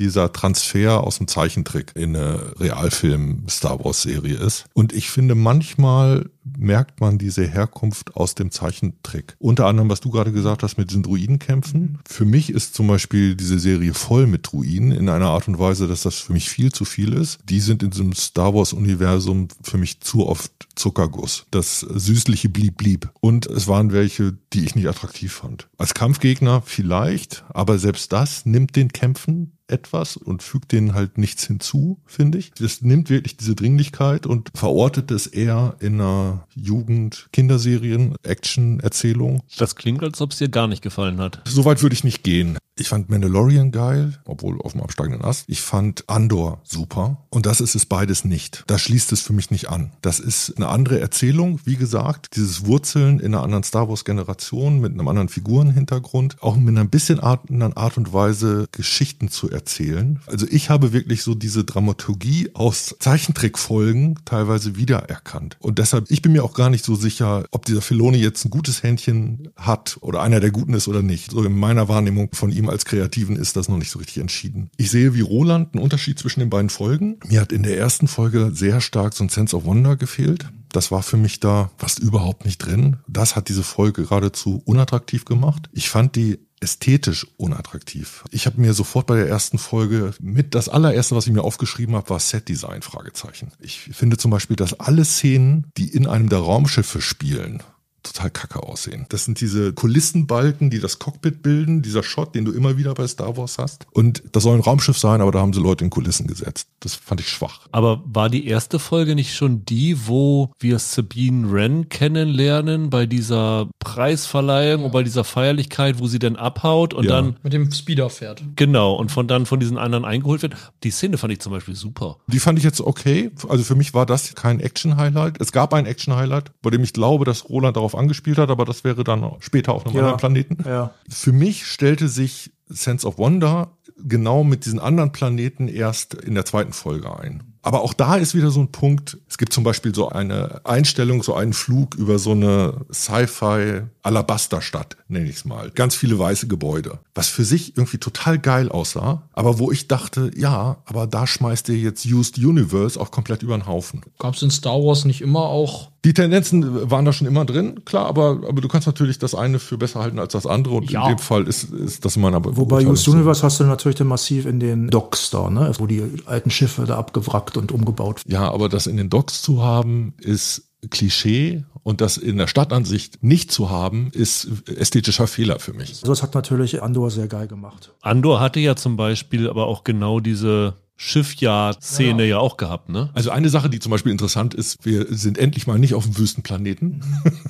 dieser Transfer aus dem Zeichentrick in eine Realfilm Star Wars Serie ist. Und ich finde manchmal merkt man diese Herkunft aus dem Zeichentrick. Unter anderem, was du gerade gesagt hast mit diesen Druidenkämpfen. Für mich ist zum Beispiel diese Serie voll mit Druiden in einer Art und Weise, dass das für mich viel zu viel ist. Die sind in diesem Star Wars Universum für mich zu oft Zuckerguss. Das süßliche blieb blieb. Und es waren welche, die ich nicht attraktiv fand. Als Kampfgegner vielleicht, aber selbst das nimmt den Kämpfen etwas und fügt denen halt nichts hinzu, finde ich. Das nimmt wirklich diese Dringlichkeit und verortet es eher in einer Jugend-Kinderserien-Action-Erzählung. Das klingt, als ob es dir gar nicht gefallen hat. Soweit würde ich nicht gehen. Ich fand Mandalorian geil, obwohl auf dem absteigenden Ast. Ich fand Andor super. Und das ist es beides nicht. Da schließt es für mich nicht an. Das ist eine andere Erzählung, wie gesagt. Dieses Wurzeln in einer anderen Star Wars Generation mit einem anderen Figurenhintergrund. Auch mit einer bisschen Art, anderen Art und Weise Geschichten zu erzählen. Also ich habe wirklich so diese Dramaturgie aus Zeichentrickfolgen teilweise wiedererkannt. Und deshalb, ich bin mir auch gar nicht so sicher, ob dieser Filoni jetzt ein gutes Händchen hat oder einer der Guten ist oder nicht. So in meiner Wahrnehmung von ihm als Kreativen ist das noch nicht so richtig entschieden. Ich sehe wie Roland einen Unterschied zwischen den beiden Folgen. Mir hat in der ersten Folge sehr stark so ein Sense of Wonder gefehlt. Das war für mich da fast überhaupt nicht drin. Das hat diese Folge geradezu unattraktiv gemacht. Ich fand die ästhetisch unattraktiv. Ich habe mir sofort bei der ersten Folge mit das allererste, was ich mir aufgeschrieben habe, war Setdesign Fragezeichen. Ich finde zum Beispiel, dass alle Szenen, die in einem der Raumschiffe spielen, total kacke aussehen. Das sind diese Kulissenbalken, die das Cockpit bilden, dieser Shot, den du immer wieder bei Star Wars hast. Und das soll ein Raumschiff sein, aber da haben sie Leute in Kulissen gesetzt. Das fand ich schwach. Aber war die erste Folge nicht schon die, wo wir Sabine Wren kennenlernen bei dieser Preisverleihung und bei dieser Feierlichkeit, wo sie dann abhaut und Ja. dann Mit dem Speeder fährt. genau und von dann von diesen anderen eingeholt wird? Die Szene fand ich zum Beispiel super. Die fand ich jetzt okay. Also für mich war das kein Action-Highlight. Es gab ein Action-Highlight, bei dem ich glaube, dass Roland darauf angespielt hat, aber das wäre dann später auf einem Ja. anderen Planeten. Ja. Für mich stellte sich Sense of Wonder genau mit diesen anderen Planeten erst in der zweiten Folge ein. Aber auch da ist wieder so ein Punkt. Es gibt zum Beispiel so eine Einstellung, so einen Flug über so eine Sci-Fi Alabasterstadt, nenne ich es mal. Ganz viele weiße Gebäude. Was für sich irgendwie total geil aussah. Aber wo ich dachte, ja, aber da schmeißt ihr jetzt Used Universe auch komplett über den Haufen. Gab es in Star Wars nicht immer auch Die Tendenzen waren da schon immer drin, klar, aber, aber du kannst natürlich das eine für besser halten als das andere und Ja. in dem Fall ist, ist das meiner Wobei so. Universe hast du natürlich dann massiv in den Docks da, ne? wo die alten Schiffe da abgewrackt und umgebaut Ja, aber das in den Docks zu haben, ist Klischee und das in der Stadtansicht nicht zu haben, ist ästhetischer Fehler für mich. So, das hat natürlich Andor sehr geil gemacht. Andor hatte ja zum Beispiel aber auch genau diese Schiffjahr-Szene ja auch gehabt, ne? Also eine Sache, die zum Beispiel interessant ist, wir sind endlich mal nicht auf dem Wüstenplaneten.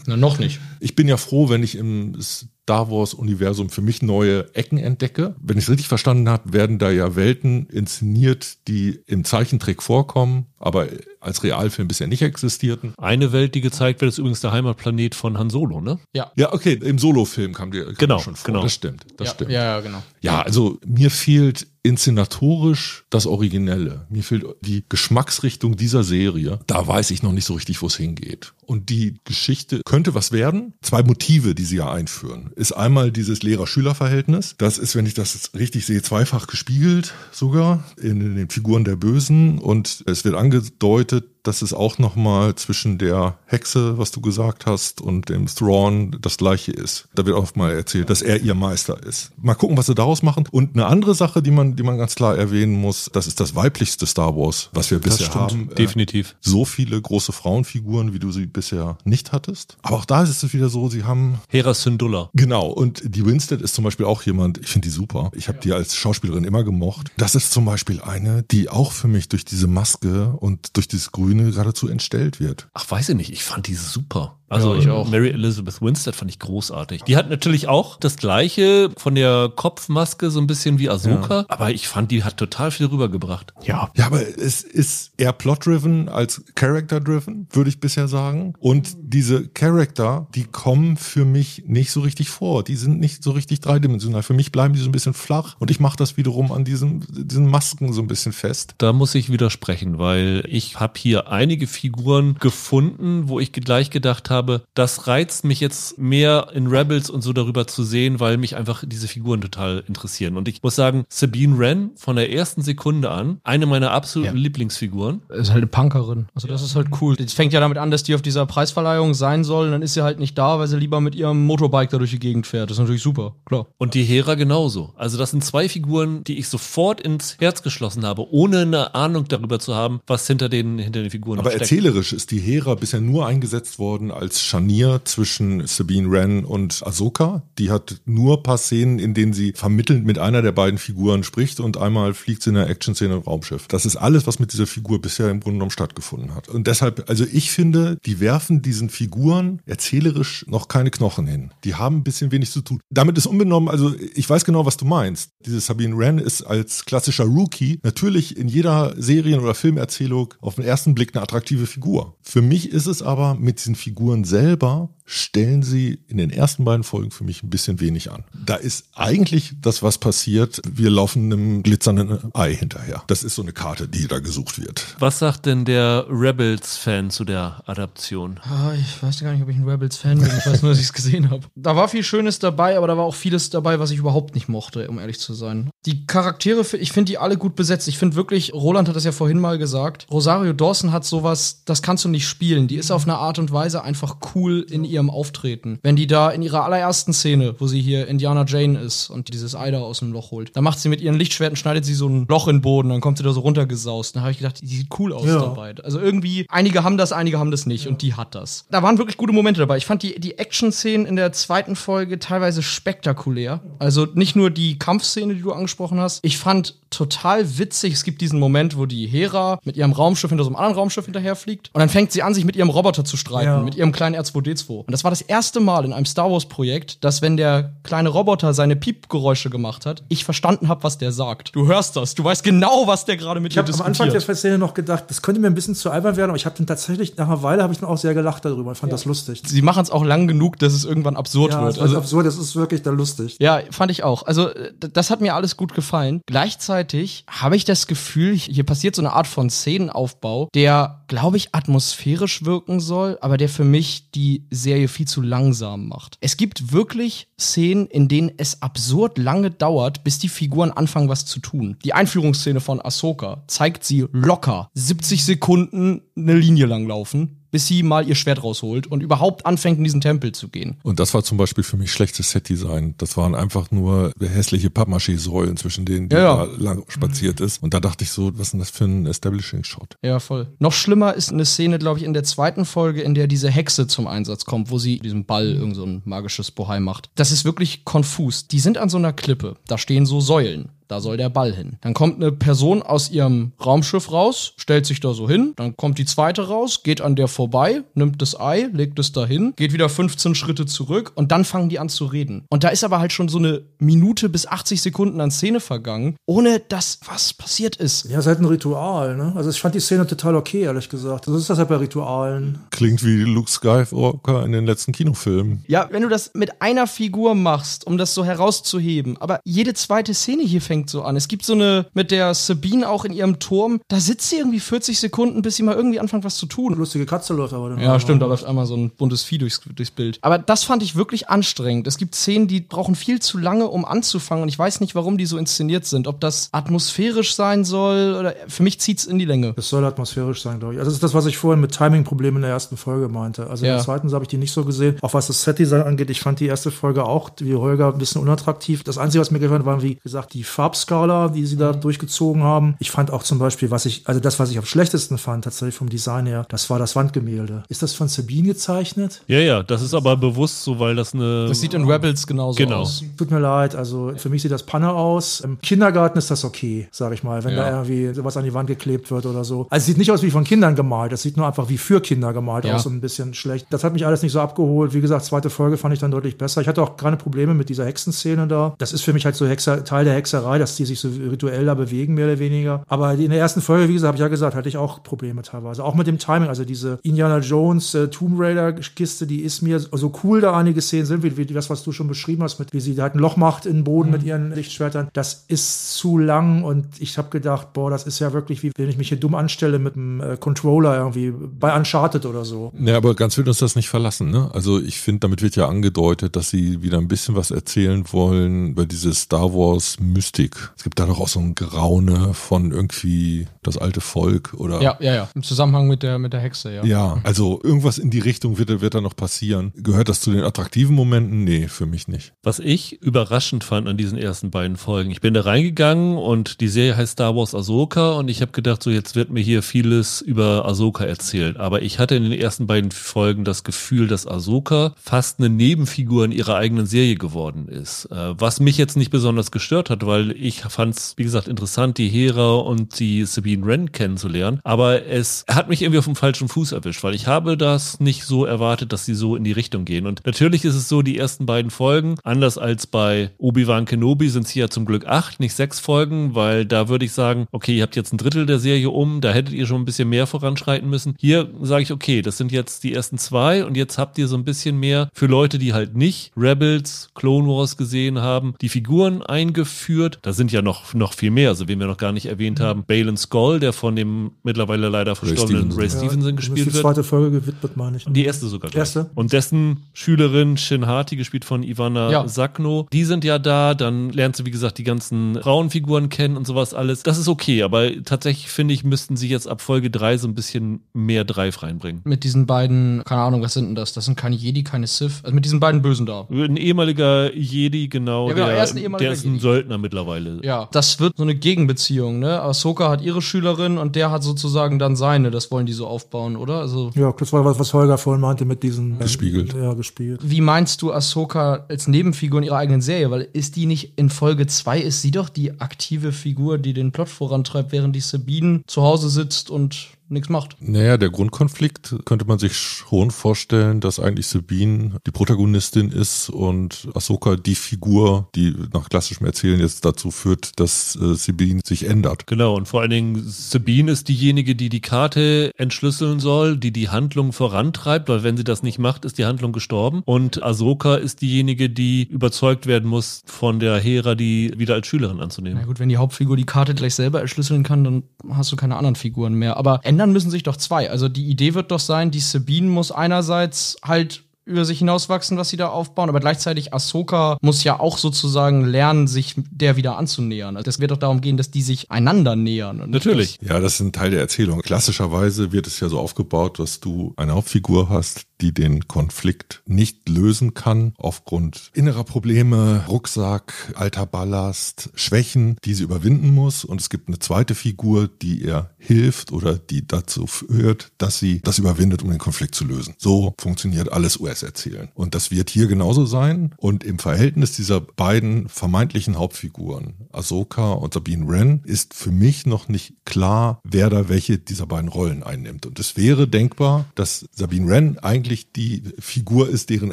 Na, noch nicht. Ich bin ja froh, wenn ich im Star Wars-Universum für mich neue Ecken entdecke. Wenn ich es richtig verstanden habe, werden da ja Welten inszeniert, die im Zeichentrick vorkommen, aber als Realfilm bisher nicht existierten. Eine Welt, die gezeigt wird, ist übrigens der Heimatplanet von Han Solo, ne? Ja. Ja, okay, im Solo-Film kam dir kam Genau, schon vor. genau. Das stimmt, das ja, stimmt. ja, ja, genau. Ja, also mir fehlt inszenatorisch das Originelle. Mir fehlt die Geschmacksrichtung dieser Serie. Da weiß ich noch nicht so richtig, wo es hingeht. Und die Geschichte könnte was werden. Zwei Motive, die sie ja einführen, ist einmal dieses Lehrer-Schüler-Verhältnis. Das ist, wenn ich das richtig sehe, zweifach gespiegelt sogar in den Figuren der Bösen. Und es wird angedeutet, dass es auch nochmal zwischen der Hexe, was du gesagt hast, und dem Thrawn das gleiche ist. Da wird auch mal erzählt, dass er ihr Meister ist. Mal gucken, was sie daraus machen. Und eine andere Sache, die man, die man ganz klar erwähnen muss, das ist das weiblichste Star Wars, was wir bisher stimmt. haben. Äh, Definitiv. so viele große Frauenfiguren, wie du sie bisher nicht hattest. Aber auch da ist es wieder so, sie haben Hera Syndulla. Genau, und die Winstead ist zum Beispiel auch jemand, ich finde die super. Ich habe die als Schauspielerin immer gemocht. Das ist zum Beispiel eine, die auch für mich durch diese Maske und durch dieses Grüne geradezu entstellt wird. Ach, weiß ich nicht. Ich fand die super. Also Ja, ich auch. Mary Elizabeth Winstead fand ich großartig. Die hat natürlich auch das gleiche von der Kopfmaske so ein bisschen wie Ahsoka, aber ich fand, die hat total viel rübergebracht. Ja. Ja, aber es ist eher plot-driven als character-driven, würde ich bisher sagen. Und diese Charakter, die kommen für mich nicht so richtig vor. Die sind nicht so richtig dreidimensional. Für mich bleiben die so ein bisschen flach. Und ich mache das wiederum an diesen, diesen Masken so ein bisschen fest. Da muss ich widersprechen, weil ich habe hier einige Figuren gefunden, wo ich gleich gedacht habe, das reizt mich jetzt mehr in Rebels und so darüber zu sehen, weil mich einfach diese Figuren total interessieren. Und ich muss sagen, Sabine Wren von der ersten Sekunde an, eine meiner absoluten Ja. Lieblingsfiguren. Ist halt eine Punkerin. Also das ist halt cool. Es fängt ja damit an, dass die auf dieser Preisverleihung sein soll. Und dann ist sie halt nicht da, weil sie lieber mit ihrem Motorbike da durch die Gegend fährt. Das ist natürlich super, klar. Und die Hera genauso. Also das sind zwei Figuren, die ich sofort ins Herz geschlossen habe, ohne eine Ahnung darüber zu haben, was hinter den, hinter den Figuren Aber erzählerisch ist die Hera bisher nur eingesetzt worden als als Scharnier zwischen Sabine Wren und Ahsoka. Die hat nur ein paar Szenen, in denen sie vermittelnd mit einer der beiden Figuren spricht und einmal fliegt sie in einer Action-Szene im Raumschiff. Das ist alles, was mit dieser Figur bisher im Grunde genommen stattgefunden hat. Und deshalb, also ich finde, die werfen diesen Figuren erzählerisch noch keine Knochen hin. Die haben ein bisschen wenig zu tun. Damit ist unbenommen, also ich weiß genau, was du meinst. Diese Sabine Wren ist als klassischer Rookie natürlich in jeder Serien- oder Filmerzählung auf den ersten Blick eine attraktive Figur. Für mich ist es aber mit diesen Figuren selber stellen sie in den ersten beiden Folgen für mich ein bisschen wenig an. Da ist eigentlich das, was passiert, wir laufen einem glitzernden Ei hinterher. Das ist so eine Karte, die da gesucht wird. Was sagt denn der Rebels-Fan zu der Adaption? Ah, ich weiß gar nicht, ob ich ein Rebels-Fan bin. Ich weiß nur, dass ich es gesehen habe. Da war viel Schönes dabei, aber da war auch vieles dabei, was ich überhaupt nicht mochte, um ehrlich zu sein. Die Charaktere, ich finde die alle gut besetzt. Ich finde wirklich, Roland hat das ja vorhin mal gesagt, Rosario Dawson hat sowas, das kannst du nicht spielen. Die ist auf eine Art und Weise einfach cool in ihrem Auftreten. Wenn die da in ihrer allerersten Szene, wo sie hier Indiana Jane ist und dieses Ei da aus dem Loch holt, da macht sie mit ihren Lichtschwerten, schneidet sie so ein Loch in den Boden, dann kommt sie da so runtergesaust. Dann habe ich gedacht, die sieht cool aus Ja. dabei. Also irgendwie, einige haben das, einige haben das nicht und die hat das. Da waren wirklich gute Momente dabei. Ich fand die, die Action-Szenen in der zweiten Folge teilweise spektakulär. Also nicht nur die Kampfszene, die du angesprochen hast. Ich fand total witzig, es gibt diesen Moment, wo die Hera mit ihrem Raumschiff hinter so einem anderen Raumschiff hinterherfliegt und dann fängt sie an, sich mit ihrem Roboter zu streiten, Ja. mit ihrem kleinen R2D2. Und das war das erste Mal in einem Star Wars Projekt, dass wenn der kleine Roboter seine Piepgeräusche gemacht hat, ich verstanden habe, was der sagt. Du hörst das, du weißt genau, was der gerade mit Ich dir habe am Anfang der diskutiert. Szene noch gedacht, das könnte mir ein bisschen zu albern werden, aber ich habe dann tatsächlich, nach einer Weile habe ich dann auch sehr gelacht darüber. Ich fand das lustig. Sie machen es auch lang genug, dass es irgendwann absurd Ja, wird. das Also, absurd, das ist wirklich dann lustig. Ja, fand ich auch. Also, äh, das hat mir alles gut gefallen. Gleichzeitig habe ich das Gefühl, hier passiert so eine Art von Szenenaufbau, der, glaube ich, atmosphärisch wirken soll, aber der für mich die Serie viel zu langsam macht. Es gibt wirklich Szenen, in denen es absurd lange dauert, bis die Figuren anfangen, was zu tun. Die Einführungsszene von Ahsoka zeigt sie locker 70 Sekunden eine Linie lang laufen, bis sie mal ihr Schwert rausholt und überhaupt anfängt, in diesen Tempel zu gehen. Und das war zum Beispiel für mich schlechtes Setdesign. Das waren einfach nur hässliche Pappmaché-Säulen, zwischen denen die Ja, ja. da lang spaziert ist. Und da dachte ich so, was ist denn das für ein Establishing-Shot? Ja, voll. Noch schlimmer ist eine Szene, glaube ich, in der zweiten Folge, in der diese Hexe zum Einsatz kommt, wo sie diesem Ball irgend so ein magisches Bohai macht. Das ist wirklich konfus. Die sind an so einer Klippe. Da stehen so Säulen. Da soll der Ball hin. Dann kommt eine Person aus ihrem Raumschiff raus, stellt sich da so hin. Dann kommt die zweite raus, geht an der vorbei, nimmt das Ei, legt es dahin, geht wieder 15 Schritte zurück und dann fangen die an zu reden. Und da ist aber halt schon so eine Minute bis 80 Sekunden an Szene vergangen, ohne dass was passiert ist. Ja, es ist halt ein Ritual, ne? Also ich fand die Szene total okay, ehrlich gesagt. So ist das halt bei Ritualen. Klingt wie Luke Skywalker in den letzten Kinofilmen. Ja, wenn du das mit einer Figur machst, um das so herauszuheben, aber jede zweite Szene hier fängt so an. Es gibt so eine mit der Sabine auch in ihrem Turm, da sitzt sie irgendwie 40 Sekunden, bis sie mal irgendwie anfängt, was zu tun. Lustige Katze läuft aber dann. Ja, stimmt, da läuft einmal so ein buntes Vieh durchs, durchs Bild. Aber das fand ich wirklich anstrengend. Es gibt Szenen, die brauchen viel zu lange, um anzufangen und ich weiß nicht, warum die so inszeniert sind. Ob das atmosphärisch sein soll oder für mich zieht's in die Länge. Das soll atmosphärisch sein, glaube ich. Also das ist das, was ich vorhin mit Timing-Problemen in der ersten Folge meinte. Also in Ja. der zweiten habe ich die nicht so gesehen. Auch was das Set-Design angeht, ich fand die erste Folge auch, wie Holger, ein bisschen unattraktiv. Das Einzige, was mir gefallen war, wie gesagt, die Farbskala, die sie da durchgezogen haben. Ich fand auch zum Beispiel, was ich, also das, was ich am schlechtesten fand, tatsächlich vom Design her, das war das Wandgemälde. Ist das von Sabine gezeichnet? Ja, ja, das ist aber bewusst so, weil das eine. Das sieht in Rebels genauso Genau. aus. Tut mir leid, also für mich sieht das Panne aus. Im Kindergarten ist das okay, sag ich mal, wenn Ja. da irgendwie sowas an die Wand geklebt wird oder so. Also es sieht nicht aus wie von Kindern gemalt, das sieht nur einfach wie für Kinder gemalt Ja. aus und ein bisschen schlecht. Das hat mich alles nicht so abgeholt. Wie gesagt, zweite Folge fand ich dann deutlich besser. Ich hatte auch keine Probleme mit dieser Hexenszene da. Das ist für mich halt so Hexer, Teil der Hexerei, dass die sich so rituell da bewegen, mehr oder weniger. Aber in der ersten Folge, wie gesagt, habe ich ja gesagt, hatte ich auch Probleme teilweise. Auch mit dem Timing, also diese Indiana Jones äh, Tomb Raider Kiste, die ist mir so cool da einige Szenen sind, wie, wie das, was du schon beschrieben hast, mit wie sie halt ein Loch macht in den Boden mit ihren Lichtschwertern. Das ist zu lang und ich habe gedacht, boah, das ist ja wirklich wie wenn ich mich hier dumm anstelle mit einem äh, Controller irgendwie bei Uncharted oder so. Ja, aber ganz wird uns das nicht verlassen. Ne? Also ich finde, damit wird ja angedeutet, dass sie wieder ein bisschen was erzählen wollen über diese Star Wars Mystik. Es gibt da doch auch so ein Geraune von irgendwie das alte Volk oder. Ja, ja, ja. Im Zusammenhang mit der, mit der Hexe, ja. Ja, also irgendwas in die Richtung wird, wird da noch passieren. Gehört das zu den attraktiven Momenten? Nee, für mich nicht. Was ich überraschend fand an diesen ersten beiden Folgen. Ich bin da reingegangen und die Serie heißt Star Wars Ahsoka und ich habe gedacht, so jetzt wird mir hier vieles über Ahsoka erzählt. Aber ich hatte in den ersten beiden Folgen das Gefühl, dass Ahsoka fast eine Nebenfigur in ihrer eigenen Serie geworden ist. Äh, was mich jetzt nicht besonders gestört hat, weil ich fand es, wie gesagt, interessant, die Hera und die Sabine Wren kennenzulernen. Aber es hat mich irgendwie auf dem falschen Fuß erwischt, weil ich habe das nicht so erwartet, dass sie so in die Richtung gehen. Und natürlich ist es so, die ersten beiden Folgen, anders als bei Obi-Wan Kenobi, sind es hier zum Glück acht, nicht sechs Folgen, weil da würde ich sagen, okay, ihr habt jetzt ein Drittel der Serie um, da hättet ihr schon ein bisschen mehr voranschreiten müssen. Hier sage ich, okay, das sind jetzt die ersten zwei und jetzt habt ihr so ein bisschen mehr für Leute, die halt nicht Rebels, Clone Wars gesehen haben, die Figuren eingeführt. Da sind ja noch, noch viel mehr, also wen wir noch gar nicht erwähnt Mhm. haben. Balen Skull, der von dem mittlerweile leider verstorbenen Stevenson. Ray Stevenson Ja, gespielt die wird. zweite Folge gewidmet, meine ich. Die erste sogar. gleich. Erste? Und dessen Schülerin Shin Hati, gespielt von Ivana Ja. Sakno, die sind ja da. Dann lernst du, wie gesagt, die ganzen Frauenfiguren kennen und sowas alles. Das ist okay, aber tatsächlich finde ich, müssten sie jetzt ab Folge drei so ein bisschen mehr Drive reinbringen. Mit diesen beiden, keine Ahnung, was sind denn das? Das sind keine Jedi, keine Sith. Also mit diesen beiden Bösen da. Ein ehemaliger Jedi, genau, Ja, genau, der, er ist ein ehemaliger der ist ein Jedi. Söldner mittlerweile. Ja, das wird so eine Gegenbeziehung, ne? Ahsoka hat ihre Schülerin und der hat sozusagen dann seine. Das wollen die so aufbauen, oder? Also, Ja, das war was, was Holger vorhin meinte mit diesen. Gespiegelt. Ja, gespiegelt. wie meinst du Ahsoka als Nebenfigur in ihrer eigenen Serie? Weil ist die nicht in Folge 2, ist sie doch die aktive Figur, die den Plot vorantreibt, während die Sabine zu Hause sitzt und nichts macht. Naja, der Grundkonflikt könnte man sich schon vorstellen, dass eigentlich Sabine die Protagonistin ist und Ahsoka die Figur, die nach klassischem Erzählen jetzt dazu führt, dass äh, Sabine sich ändert. Genau, und vor allen Dingen Sabine ist diejenige, die die Karte entschlüsseln soll, die die Handlung vorantreibt, weil wenn sie das nicht macht, ist die Handlung gestorben. Und Ahsoka ist diejenige, die überzeugt werden muss, von der Hera die wieder als Schülerin Na anzunehmen. gut, wenn die Hauptfigur die Karte gleich selber entschlüsseln kann, dann hast du keine anderen Figuren mehr. Aber ändern müssen sich doch zwei. Also die Idee wird doch sein, die Sabine muss einerseits halt über sich hinauswachsen, was sie da aufbauen, aber gleichzeitig Ahsoka muss ja auch sozusagen lernen, sich der wieder anzunähern. Also es wird doch darum gehen, dass die sich einander nähern. Natürlich. Ja, das ist ein Teil der Erzählung. Klassischerweise wird es ja so aufgebaut, dass du eine Hauptfigur hast, die den Konflikt nicht lösen kann aufgrund innerer Probleme, Rucksack, alter Ballast, Schwächen, die sie überwinden muss. Und es gibt eine zweite Figur, die ihr hilft oder die dazu führt, dass sie das überwindet, um den Konflikt zu lösen. So funktioniert alles US-Erzählen. Und das wird hier genauso sein. Und im Verhältnis dieser beiden vermeintlichen Hauptfiguren, Ahsoka und Sabine Wren, ist für mich noch nicht klar, wer da welche dieser beiden Rollen einnimmt. Und es wäre denkbar, dass Sabine Wren eigentlich die Figur ist, deren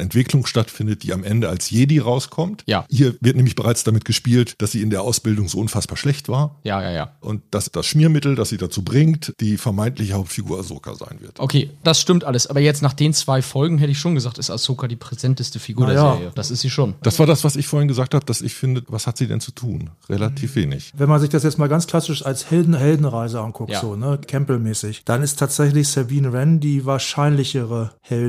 Entwicklung stattfindet, die am Ende als Jedi rauskommt. Ja. Hier wird nämlich bereits damit gespielt, dass sie in der Ausbildung so unfassbar schlecht war. Ja, ja, ja. Und dass das Schmiermittel, das sie dazu bringt, die vermeintliche Hauptfigur Ahsoka sein wird. Okay, das stimmt alles. Aber jetzt nach den zwei Folgen hätte ich schon gesagt, ist Ahsoka die präsenteste Figur Na der ja. Serie. Das ist sie schon. Das war das, was ich vorhin gesagt habe, dass ich finde, was hat sie denn zu tun? Relativ wenig. Wenn man sich das jetzt mal ganz klassisch als Helden-Heldenreise anguckt, Ja. so, ne, Campbell-mäßig, dann ist tatsächlich Sabine Wren die wahrscheinlichere Heldin.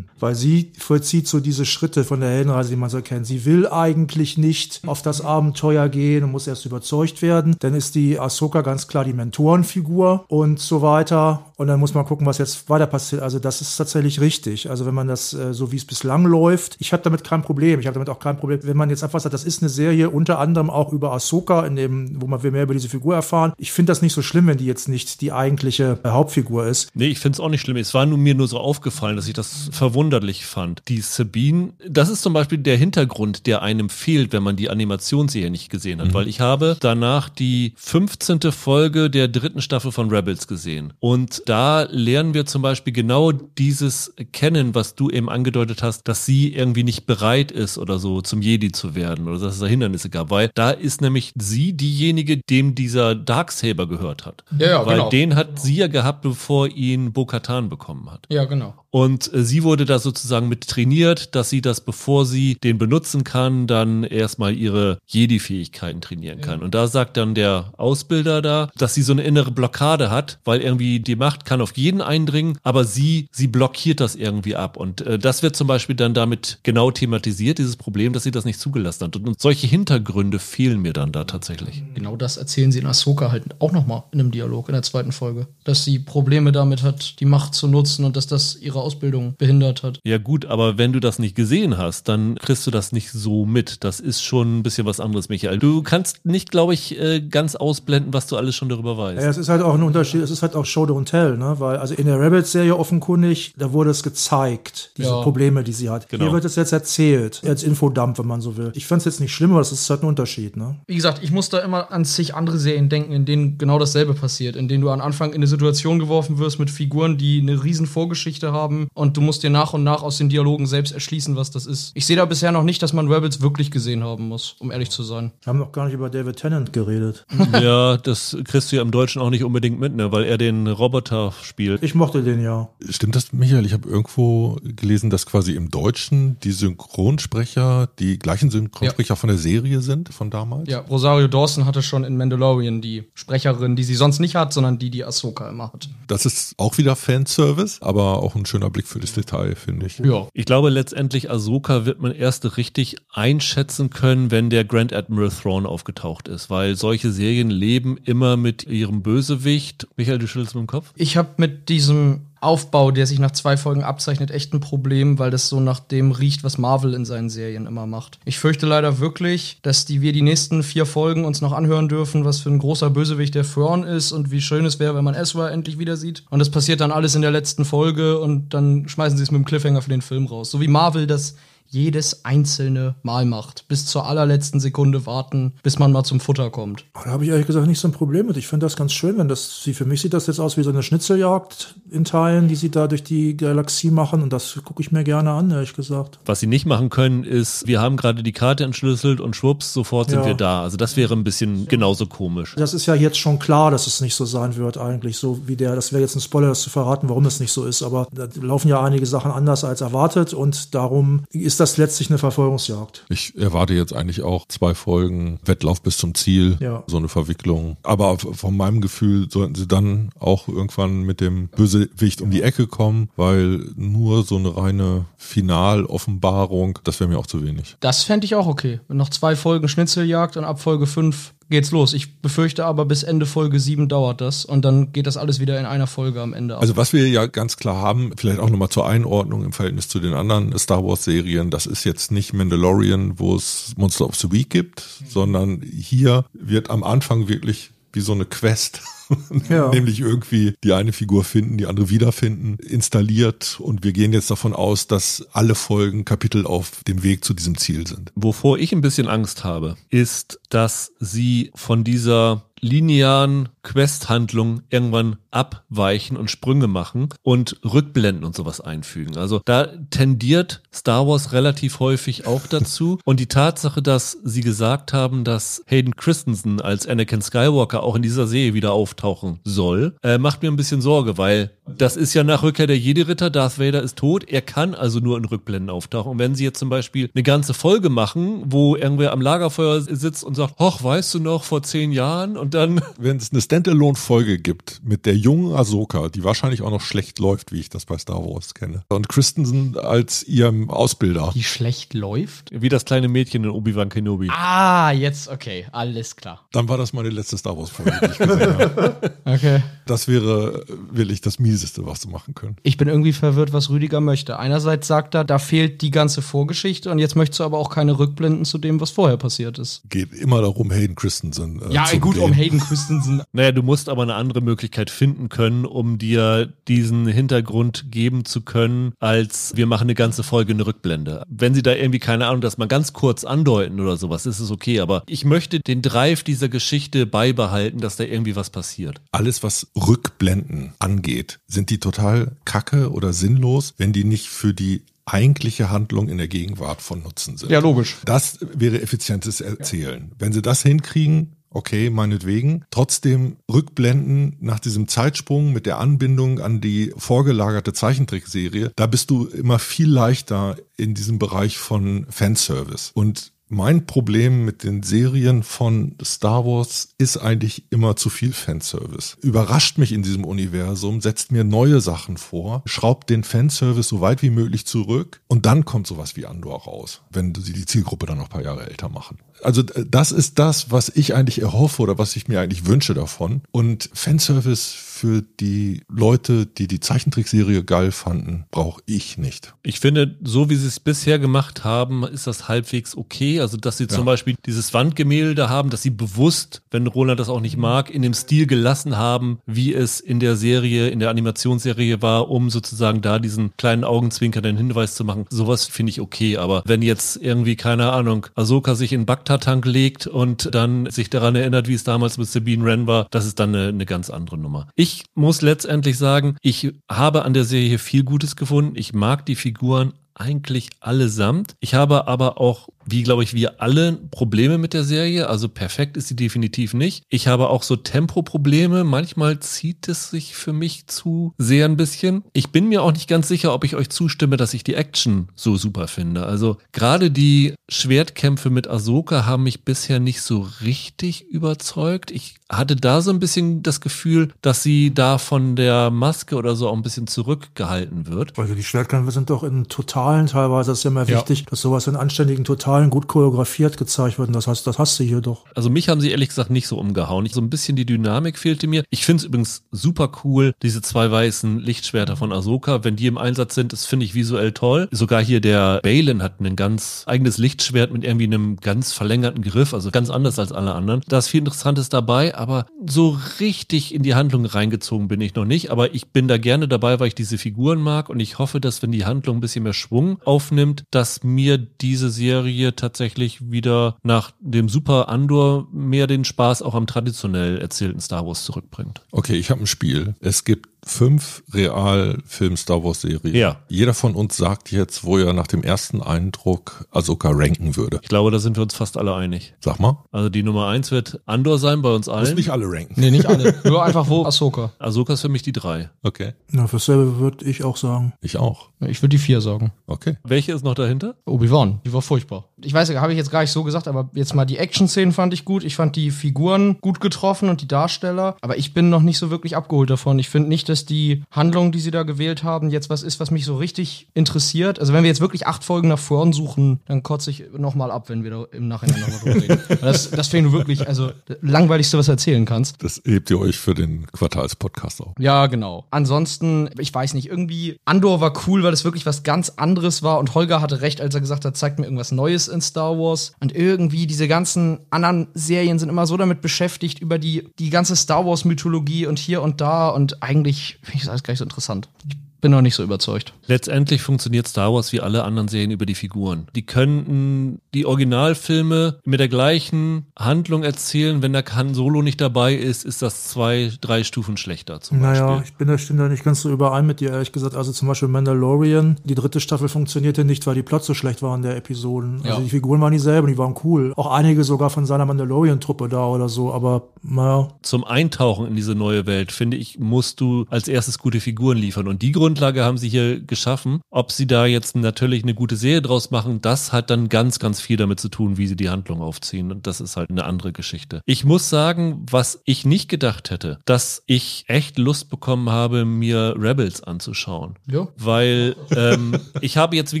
Weil sie vollzieht so diese Schritte von der Heldenreise, die man so kennt. Sie will eigentlich nicht auf das Abenteuer gehen und muss erst überzeugt werden. Dann ist die Ahsoka ganz klar die Mentorenfigur und so weiter. Und dann muss man gucken, was jetzt weiter passiert. Also das ist tatsächlich richtig. Also wenn man das äh, so wie es bislang läuft, ich habe damit kein Problem. Ich habe damit auch kein Problem, wenn man jetzt einfach sagt, das ist eine Serie unter anderem auch über Ahsoka, in dem, wo man mehr über diese Figur erfahren. Ich finde das nicht so schlimm, wenn die jetzt nicht die eigentliche äh, Hauptfigur ist. Nee, ich finde es auch nicht schlimm. Es war nur mir nur so aufgefallen, dass ich das verwunderlich fand. Die Sabine, das ist zum Beispiel der Hintergrund, der einem fehlt, wenn man die Animationsserie nicht gesehen hat. Weil ich habe danach die 15. Folge der dritten Staffel von Rebels gesehen. Und da lernen wir zum Beispiel genau dieses kennen, was du eben angedeutet hast, dass sie irgendwie nicht bereit ist oder so zum Jedi zu werden oder dass es da Hindernisse gab. Weil da ist nämlich sie diejenige, dem dieser Darksaber gehört hat. Ja, ja, Weil genau. den hat sie ja gehabt, bevor ihn Bo-Katan bekommen hat. Ja, genau. Und äh, sie wurde da sozusagen mit trainiert, dass sie das, bevor sie den benutzen kann, dann erstmal ihre Jedi-Fähigkeiten trainieren kann. Und da sagt dann der Ausbilder da, dass sie so eine innere Blockade hat, weil irgendwie die Macht Macht kann auf jeden eindringen, aber sie, sie blockiert das irgendwie ab. Und äh, das wird zum Beispiel dann damit genau thematisiert, dieses Problem, dass sie das nicht zugelassen hat. Und, und solche Hintergründe fehlen mir dann da tatsächlich. Genau das erzählen sie in Ahsoka halt auch nochmal in einem Dialog in der zweiten Folge. Dass sie Probleme damit hat, die Macht zu nutzen und dass das ihre Ausbildung behindert hat. Ja gut, aber wenn du das nicht gesehen hast, dann kriegst du das nicht so mit. Das ist schon ein bisschen was anderes, Michael. Du kannst nicht, glaube ich, äh, ganz ausblenden, was du alles schon darüber weißt. Ja, es ist halt auch ein Unterschied, es ist halt auch Show don't tell, ne? Weil, also in der Rebels-Serie offenkundig, da wurde es gezeigt, diese Ja. Probleme, die sie hat. Genau. Hier wird es jetzt erzählt, als Infodump, wenn man so will. Ich fand es jetzt nicht schlimm, aber es ist halt ein Unterschied, ne? Wie gesagt, ich muss da immer an zig andere Serien denken, in denen genau dasselbe passiert, in denen du am Anfang in eine Situation geworfen wirst mit Figuren, die eine riesen Vorgeschichte haben und du musst dir nach und nach aus den Dialogen selbst erschließen, was das ist. Ich sehe da bisher noch nicht, dass man Rebels wirklich gesehen haben muss, um ehrlich zu sein. Wir haben noch gar nicht über David Tennant geredet. ja, das kriegst du ja im Deutschen auch nicht unbedingt mit, ne? weil er den Roboter spielt. Ich mochte den ja. Stimmt das, Michael? Ich habe irgendwo gelesen, dass quasi im Deutschen die Synchronsprecher die gleichen Synchronsprecher von der Serie sind, von damals? Ja, Rosario Dawson hatte schon in Mandalorian die Sprecherin, die sie sonst nicht hat, sondern die, die Ahsoka immer hat. Das ist auch wieder Fanservice, aber auch ein schöner Blick für das Detail, finde ich. Ja. Ich glaube, letztendlich Ahsoka wird man erst richtig einschätzen können, wenn der Grand Admiral Thrawn aufgetaucht ist, weil solche Serien leben immer mit ihrem Bösewicht. Michael, du schüttelst mit dem Kopf? Ich habe mit diesem Aufbau, der sich nach zwei Folgen abzeichnet, echt ein Problem, weil das so nach dem riecht, was Marvel in seinen Serien immer macht. Ich fürchte leider wirklich, dass die wir die nächsten vier Folgen uns noch anhören dürfen, was für ein großer Bösewicht der Thrawn ist und wie schön es wäre, wenn man Ezra endlich wieder sieht. Und das passiert dann alles in der letzten Folge und dann schmeißen sie es mit dem Cliffhanger für den Film raus. So wie Marvel das jedes einzelne Mal macht. Bis zur allerletzten Sekunde warten, bis man mal zum Futter kommt. Da habe ich ehrlich gesagt nicht so ein Problem mit. Ich finde das ganz schön, wenn das, sie, für mich sieht das jetzt aus wie so eine Schnitzeljagd in Teilen, die sie da durch die Galaxie machen und das gucke ich mir gerne an, ehrlich gesagt. Was sie nicht machen können, ist, wir haben gerade die Karte entschlüsselt und schwupps, sofort sind Ja. wir da. Also das wäre ein bisschen genauso komisch. Das ist ja jetzt schon klar, dass es nicht so sein wird eigentlich, so wie der, das wäre jetzt ein Spoiler, das zu verraten, warum es nicht so ist, aber da laufen ja einige Sachen anders als erwartet und darum ist das letztlich eine Verfolgungsjagd. Ich erwarte jetzt eigentlich auch zwei Folgen Wettlauf bis zum Ziel, Ja. so eine Verwicklung. Aber von meinem Gefühl sollten sie dann auch irgendwann mit dem Bösewicht um die Ecke kommen, weil nur so eine reine Finaloffenbarung, das wäre mir auch zu wenig. Das fände ich auch okay. Noch zwei Folgen Schnitzeljagd und ab Folge 5 geht's los. Ich befürchte aber, bis Ende Folge 7 dauert das und dann geht das alles wieder in einer Folge am Ende ab. Also was wir ja ganz klar haben, vielleicht auch nochmal zur Einordnung im Verhältnis zu den anderen Star Wars Serien, das ist jetzt nicht Mandalorian, wo es Monster of the Week gibt, sondern hier wird am Anfang wirklich wie so eine Quest, Ja. nämlich irgendwie die eine Figur finden, die andere wiederfinden, installiert und wir gehen jetzt davon aus, dass alle Folgen Kapitel auf dem Weg zu diesem Ziel sind. Wovor ich ein bisschen Angst habe, ist, dass sie von dieser linearen Quest-Handlung irgendwann abweichen und Sprünge machen und Rückblenden und sowas einfügen. Also da tendiert Star Wars relativ häufig auch dazu. Und die Tatsache, dass sie gesagt haben, dass Hayden Christensen als Anakin Skywalker auch in dieser Serie wieder auftauchen soll, äh, macht mir ein bisschen Sorge, weil das ist ja nach Rückkehr der Jedi-Ritter, Darth Vader ist tot, er kann also nur in Rückblenden auftauchen. Und wenn sie jetzt zum Beispiel eine ganze Folge machen, wo irgendwer am Lagerfeuer sitzt und sagt, hoch, weißt du noch, vor zehn Jahren und dann Wenn es eine Standalone-Folge gibt mit der jungen Ahsoka, die wahrscheinlich auch noch schlecht läuft, wie ich das bei Star Wars kenne, und Christensen als ihrem Ausbilder, die schlecht läuft? wie das kleine Mädchen in Obi-Wan Kenobi. Ah, jetzt okay, alles klar. dann war das meine letzte Star Wars-Folge, die ich gesehen habe. Okay. Das wäre wirklich das Mieseste, was sie machen können. Ich bin irgendwie verwirrt, was Rüdiger möchte. Einerseits sagt er, da fehlt die ganze Vorgeschichte und jetzt möchtest du aber auch keine Rückblenden zu dem, was vorher passiert ist. Geht immer darum, Hayden Christensen. Äh, Ja, zu gut, bedienen. um Hayden Christensen. Naja, du musst aber eine andere Möglichkeit finden können, um dir diesen Hintergrund geben zu können, als wir machen eine ganze Folge eine Rückblende. Wenn sie da irgendwie, keine Ahnung, das mal ganz kurz andeuten oder sowas, ist es okay. Aber ich möchte den Drive dieser Geschichte beibehalten, dass da irgendwie was passiert. Alles, was Rückblenden angeht, sind die total kacke oder sinnlos, wenn die nicht für die eigentliche Handlung in der Gegenwart von Nutzen sind. Ja, logisch. Das wäre effizientes Erzählen. Wenn sie das hinkriegen, okay, meinetwegen. Trotzdem Rückblenden nach diesem Zeitsprung mit der Anbindung an die vorgelagerte Zeichentrickserie, da bist du immer viel leichter in diesem Bereich von Fanservice. Und Mein Problem mit den Serien von Star Wars ist eigentlich immer zu viel Fanservice. Überrascht mich in diesem Universum, setzt mir neue Sachen vor, schraubt den Fanservice so weit wie möglich zurück und dann kommt sowas wie Andor raus, wenn sie die Zielgruppe dann noch ein paar Jahre älter machen. Also das ist das, was ich eigentlich erhoffe oder was ich mir eigentlich wünsche davon. Und Fanservice für die Leute, die die Zeichentrickserie geil fanden, brauche ich nicht. Ich finde, so wie sie es bisher gemacht haben, ist das halbwegs okay. Also, dass sie ja. zum Beispiel dieses Wandgemälde haben, dass sie bewusst, wenn Roland das auch nicht mag, in dem Stil gelassen haben, wie es in der Serie, in der Animationsserie war, um sozusagen da diesen kleinen Augenzwinker den Hinweis zu machen. Sowas finde ich okay. Aber wenn jetzt irgendwie, keine Ahnung, Ahsoka sich in Bagdad-Tank legt und dann sich daran erinnert, wie es damals mit Sabine Wren war, das ist dann eine, eine ganz andere Nummer. Ich ich muss letztendlich sagen, ich habe an der Serie viel Gutes gefunden. Ich mag die Figuren eigentlich allesamt. Ich habe aber auch wie glaube ich wir alle Probleme mit der Serie. Also perfekt ist sie definitiv nicht. Ich habe auch so Tempoprobleme. Manchmal zieht es sich für mich zu sehr ein bisschen. Ich bin mir auch nicht ganz sicher, ob ich euch zustimme, dass ich die Action so super finde. Also gerade die Schwertkämpfe mit Ahsoka haben mich bisher nicht so richtig überzeugt. Ich hatte da so ein bisschen das Gefühl, dass sie da von der Maske oder so auch ein bisschen zurückgehalten wird. Also die Schwertkämpfe sind doch in totalen teilweise. Das ist ja immer ja. wichtig, dass sowas in anständigen Totalen Zahlen gut choreografiert gezeigt wird. Und das heißt, das hast du hier doch. Also mich haben sie ehrlich gesagt nicht so umgehauen. So ein bisschen die Dynamik fehlte mir. Ich finde es übrigens super cool, diese zwei weißen Lichtschwerter von Ahsoka. Wenn die im Einsatz sind, das finde ich visuell toll. Sogar hier der Balin hat ein ganz eigenes Lichtschwert mit irgendwie einem ganz verlängerten Griff, also ganz anders als alle anderen. Da ist viel Interessantes dabei, aber so richtig in die Handlung reingezogen bin ich noch nicht. Aber ich bin da gerne dabei, weil ich diese Figuren mag und ich hoffe, dass wenn die Handlung ein bisschen mehr Schwung aufnimmt, dass mir diese Serie hier tatsächlich wieder nach dem Super Andor mehr den Spaß auch am traditionell erzählten Star Wars zurückbringt. Okay, ich habe ein Spiel. Es gibt fünf Real-Film-Star Wars-Serien. Ja. Jeder von uns sagt jetzt, wo er nach dem ersten Eindruck Ahsoka ranken würde. Ich glaube, da sind wir uns fast alle einig. Sag mal. Also die Nummer eins wird Andor sein bei uns allen. Muss nicht alle ranken. Nee, nicht alle. Nur einfach wo Ahsoka. Ahsoka ist für mich die drei. Okay. Na, fürs selbe würde ich auch sagen. Ich auch. Ich würde die vier sagen. Okay. Welche ist noch dahinter? Obi-Wan. Die war furchtbar. Ich weiß, habe ich jetzt gar nicht so gesagt, aber jetzt mal die Action-Szenen fand ich gut. Ich fand die Figuren gut getroffen und die Darsteller. Aber ich bin noch nicht so wirklich abgeholt davon. Ich finde nicht, dass die Handlung, die sie da gewählt haben, jetzt was ist, was mich so richtig interessiert. Also wenn wir jetzt wirklich acht Folgen nach vorn suchen, dann kotze ich nochmal ab, wenn wir da im Nachhinein nochmal drüber reden. Das, das finde ich wirklich, also langweiligste, was du erzählen kannst. Das hebt ihr euch für den Quartalspodcast auf. Ja, genau. Ansonsten, ich weiß nicht, irgendwie Andor war cool, weil es wirklich was ganz anderes war und Holger hatte recht, als er gesagt hat, zeigt mir irgendwas Neues in Star Wars. Und irgendwie diese ganzen anderen Serien sind immer so damit beschäftigt, über die, die ganze Star Wars Mythologie und hier und da und eigentlich finde ich das alles gar nicht so interessant. Ich bin noch nicht so überzeugt. Letztendlich funktioniert Star Wars wie alle anderen Serien über die Figuren. Die könnten die Originalfilme mit der gleichen Handlung erzählen. Wenn der Han Solo nicht dabei ist, ist das zwei, drei Stufen schlechter zum naja, Beispiel. ich bin da stimme da nicht ganz so überein mit dir, ehrlich gesagt. Also zum Beispiel Mandalorian, die dritte Staffel funktionierte nicht, weil die Plots so schlecht waren der Episoden. Also ja. die Figuren waren dieselben, die waren cool. Auch einige sogar von seiner Mandalorian-Truppe da oder so, aber naja. Zum Eintauchen in diese neue Welt, finde ich, musst du als erstes gute Figuren liefern. Und die Gründe Grundlage haben sie hier geschaffen. Ob sie da jetzt natürlich eine gute Serie draus machen, das hat dann ganz, ganz viel damit zu tun, wie sie die Handlung aufziehen. Und das ist halt eine andere Geschichte. Ich muss sagen, was ich nicht gedacht hätte, dass ich echt Lust bekommen habe, mir Rebels anzuschauen. Ja. Weil ähm, ich habe jetzt, wie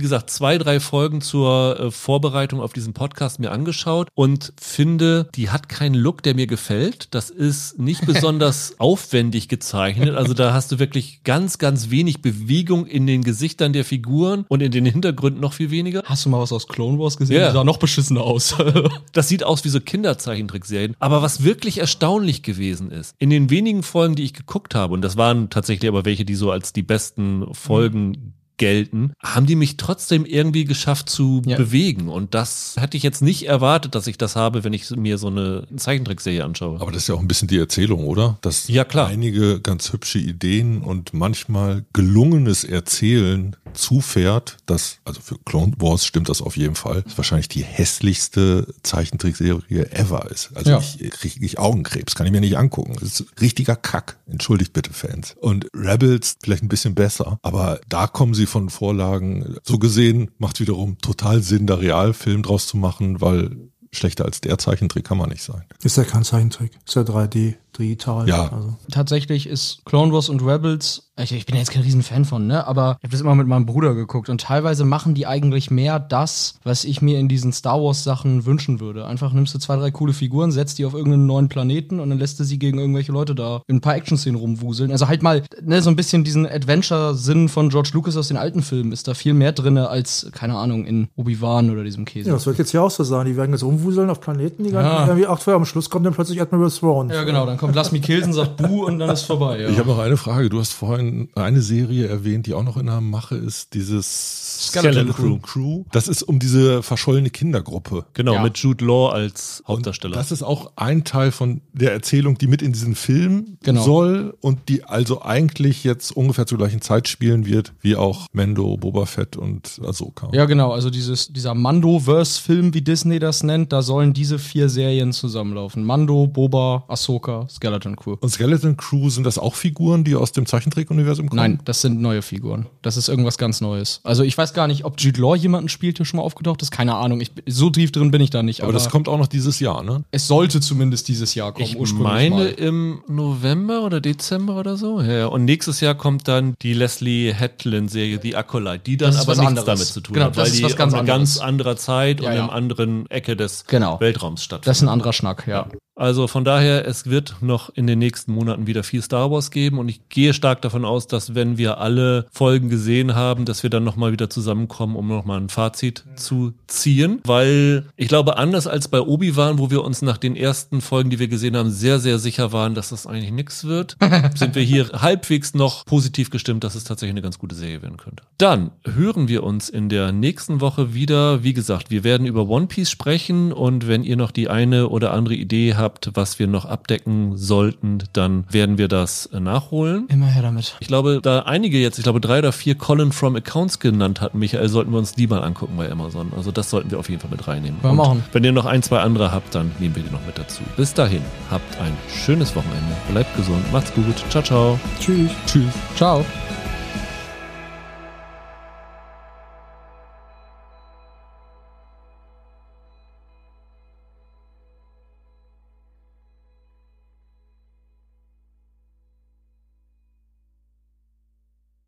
gesagt, zwei, drei Folgen zur äh, Vorbereitung auf diesen Podcast mir angeschaut und finde, die hat keinen Look, der mir gefällt. Das ist nicht besonders aufwendig gezeichnet. Also da hast du wirklich ganz, ganz wenig wenig Bewegung in den Gesichtern der Figuren und in den Hintergründen noch viel weniger. Hast du mal was aus Clone Wars gesehen? Ja. Die sah noch beschissener aus. das sieht aus wie so Kinderzeichentrickserien. Aber was wirklich erstaunlich gewesen ist, in den wenigen Folgen, die ich geguckt habe, und das waren tatsächlich aber welche, die so als die besten Folgen gelten, haben die mich trotzdem irgendwie geschafft zu ja. bewegen. Und das hätte ich jetzt nicht erwartet, dass ich das habe, wenn ich mir so eine Zeichentrickserie anschaue. Aber das ist ja auch ein bisschen die Erzählung, oder? Dass ja, klar. einige ganz hübsche Ideen und manchmal gelungenes Erzählen zufährt, das, also für Clone Wars stimmt das auf jeden Fall, ist wahrscheinlich die hässlichste Zeichentrickserie ever ist. Also ja. ich kriege ich Augenkrebs, kann ich mir nicht angucken. Das ist richtiger Kack. Entschuldigt bitte Fans. Und Rebels vielleicht ein bisschen besser, aber da kommen sie von Vorlagen. So gesehen macht wiederum total Sinn, da Realfilm draus zu machen, weil schlechter als der Zeichentrick kann man nicht sein. Ist ja kein Zeichentrick. Ist ja 3D, digital. Ja. Also. Tatsächlich ist Clone Wars und Rebels, ich, ich bin ja jetzt kein Riesenfan von, ne? Aber ich habe das immer mit meinem Bruder geguckt und teilweise machen die eigentlich mehr das, was ich mir in diesen Star Wars Sachen wünschen würde. Einfach nimmst du zwei, drei coole Figuren, setzt die auf irgendeinen neuen Planeten und dann lässt du sie gegen irgendwelche Leute da in ein paar Action-Szenen rumwuseln. Also halt mal, ne, so ein bisschen diesen Adventure-Sinn von George Lucas aus den alten Filmen ist da viel mehr drinne als, keine Ahnung, in Obi-Wan oder diesem Käse. Ja, das wird jetzt hier auch so sein. Die werden jetzt rumwuseln auf Planeten, die Ja. ganzen irgendwie acht Am Schluss kommt dann plötzlich Admiral Thrawn. Ja, genau, dann kommt Lass mich Kilsen, sagt Buh und dann ist vorbei. Ja. Ich habe noch eine Frage. Du hast vorhin eine Serie erwähnt, die auch noch in der Mache ist, dieses Skeleton Crew. Crew. Das ist um diese verschollene Kindergruppe. Genau, Ja. mit Jude Law als Und Hauptdarsteller. Das ist auch ein Teil von der Erzählung, die mit in diesen Film Genau. soll und die also eigentlich jetzt ungefähr zur gleichen Zeit spielen wird, wie auch Mendo, Boba Fett und Ahsoka. Ja, genau. Also dieses, dieser Mando-Verse-Film, wie Disney das nennt, da sollen diese vier Serien zusammenlaufen. Mando, Boba, Ahsoka, Skeleton Crew. Und Skeleton Crew, sind das auch Figuren, die aus dem Zeichentrick-Universum kommen? Nein, das sind neue Figuren. Das ist irgendwas ganz Neues. Also ich weiß gar nicht, ob Jude Law jemanden spielt, der schon mal aufgetaucht ist. Keine Ahnung. Ich, so tief drin bin ich da nicht. Aber das kommt auch noch dieses Jahr, ne? es sollte zumindest dieses Jahr kommen. ich meine mal. im November oder Dezember oder so. Ja, und nächstes Jahr kommt dann die Leslie Hetland-Serie The Acolyte, die dann aber nichts anderes. damit zu tun Genau, hat, das weil ist die was ganz in einer anderes. ganz anderer Zeit Ja, und ja. im anderen Ecke des Genau. Weltraums stattfindet. Das ist ein anderer Schnack, ja. Also von daher, es wird noch in den nächsten Monaten wieder viel Star Wars geben und ich gehe stark davon aus, dass wenn wir alle Folgen gesehen haben, dass wir dann nochmal wieder zusammenkommen, um nochmal ein Fazit zu ziehen. Weil ich glaube, anders als bei Obi-Wan, wo wir uns nach den ersten Folgen, die wir gesehen haben, sehr, sehr sicher waren, dass das eigentlich nichts wird, sind wir hier halbwegs noch positiv gestimmt, dass es tatsächlich eine ganz gute Serie werden könnte. Dann hören wir uns in der nächsten Woche wieder. Wie gesagt, wir werden über One Piece sprechen und wenn ihr noch die eine oder andere Idee habt, was wir noch abdecken sollten, dann werden wir das äh, nachholen. Immer her damit. Ich glaube, da einige jetzt, ich glaube drei oder vier Colin from Accounts genannt hatten, Michael, sollten wir uns die mal angucken bei Amazon. Also das sollten wir auf jeden Fall mit reinnehmen. Wir machen. Wenn ihr noch ein, zwei andere habt, dann nehmen wir die noch mit dazu. Bis dahin, habt ein schönes Wochenende. Bleibt gesund, macht's gut. Ciao, ciao. Tschüss. Tschüss. Ciao.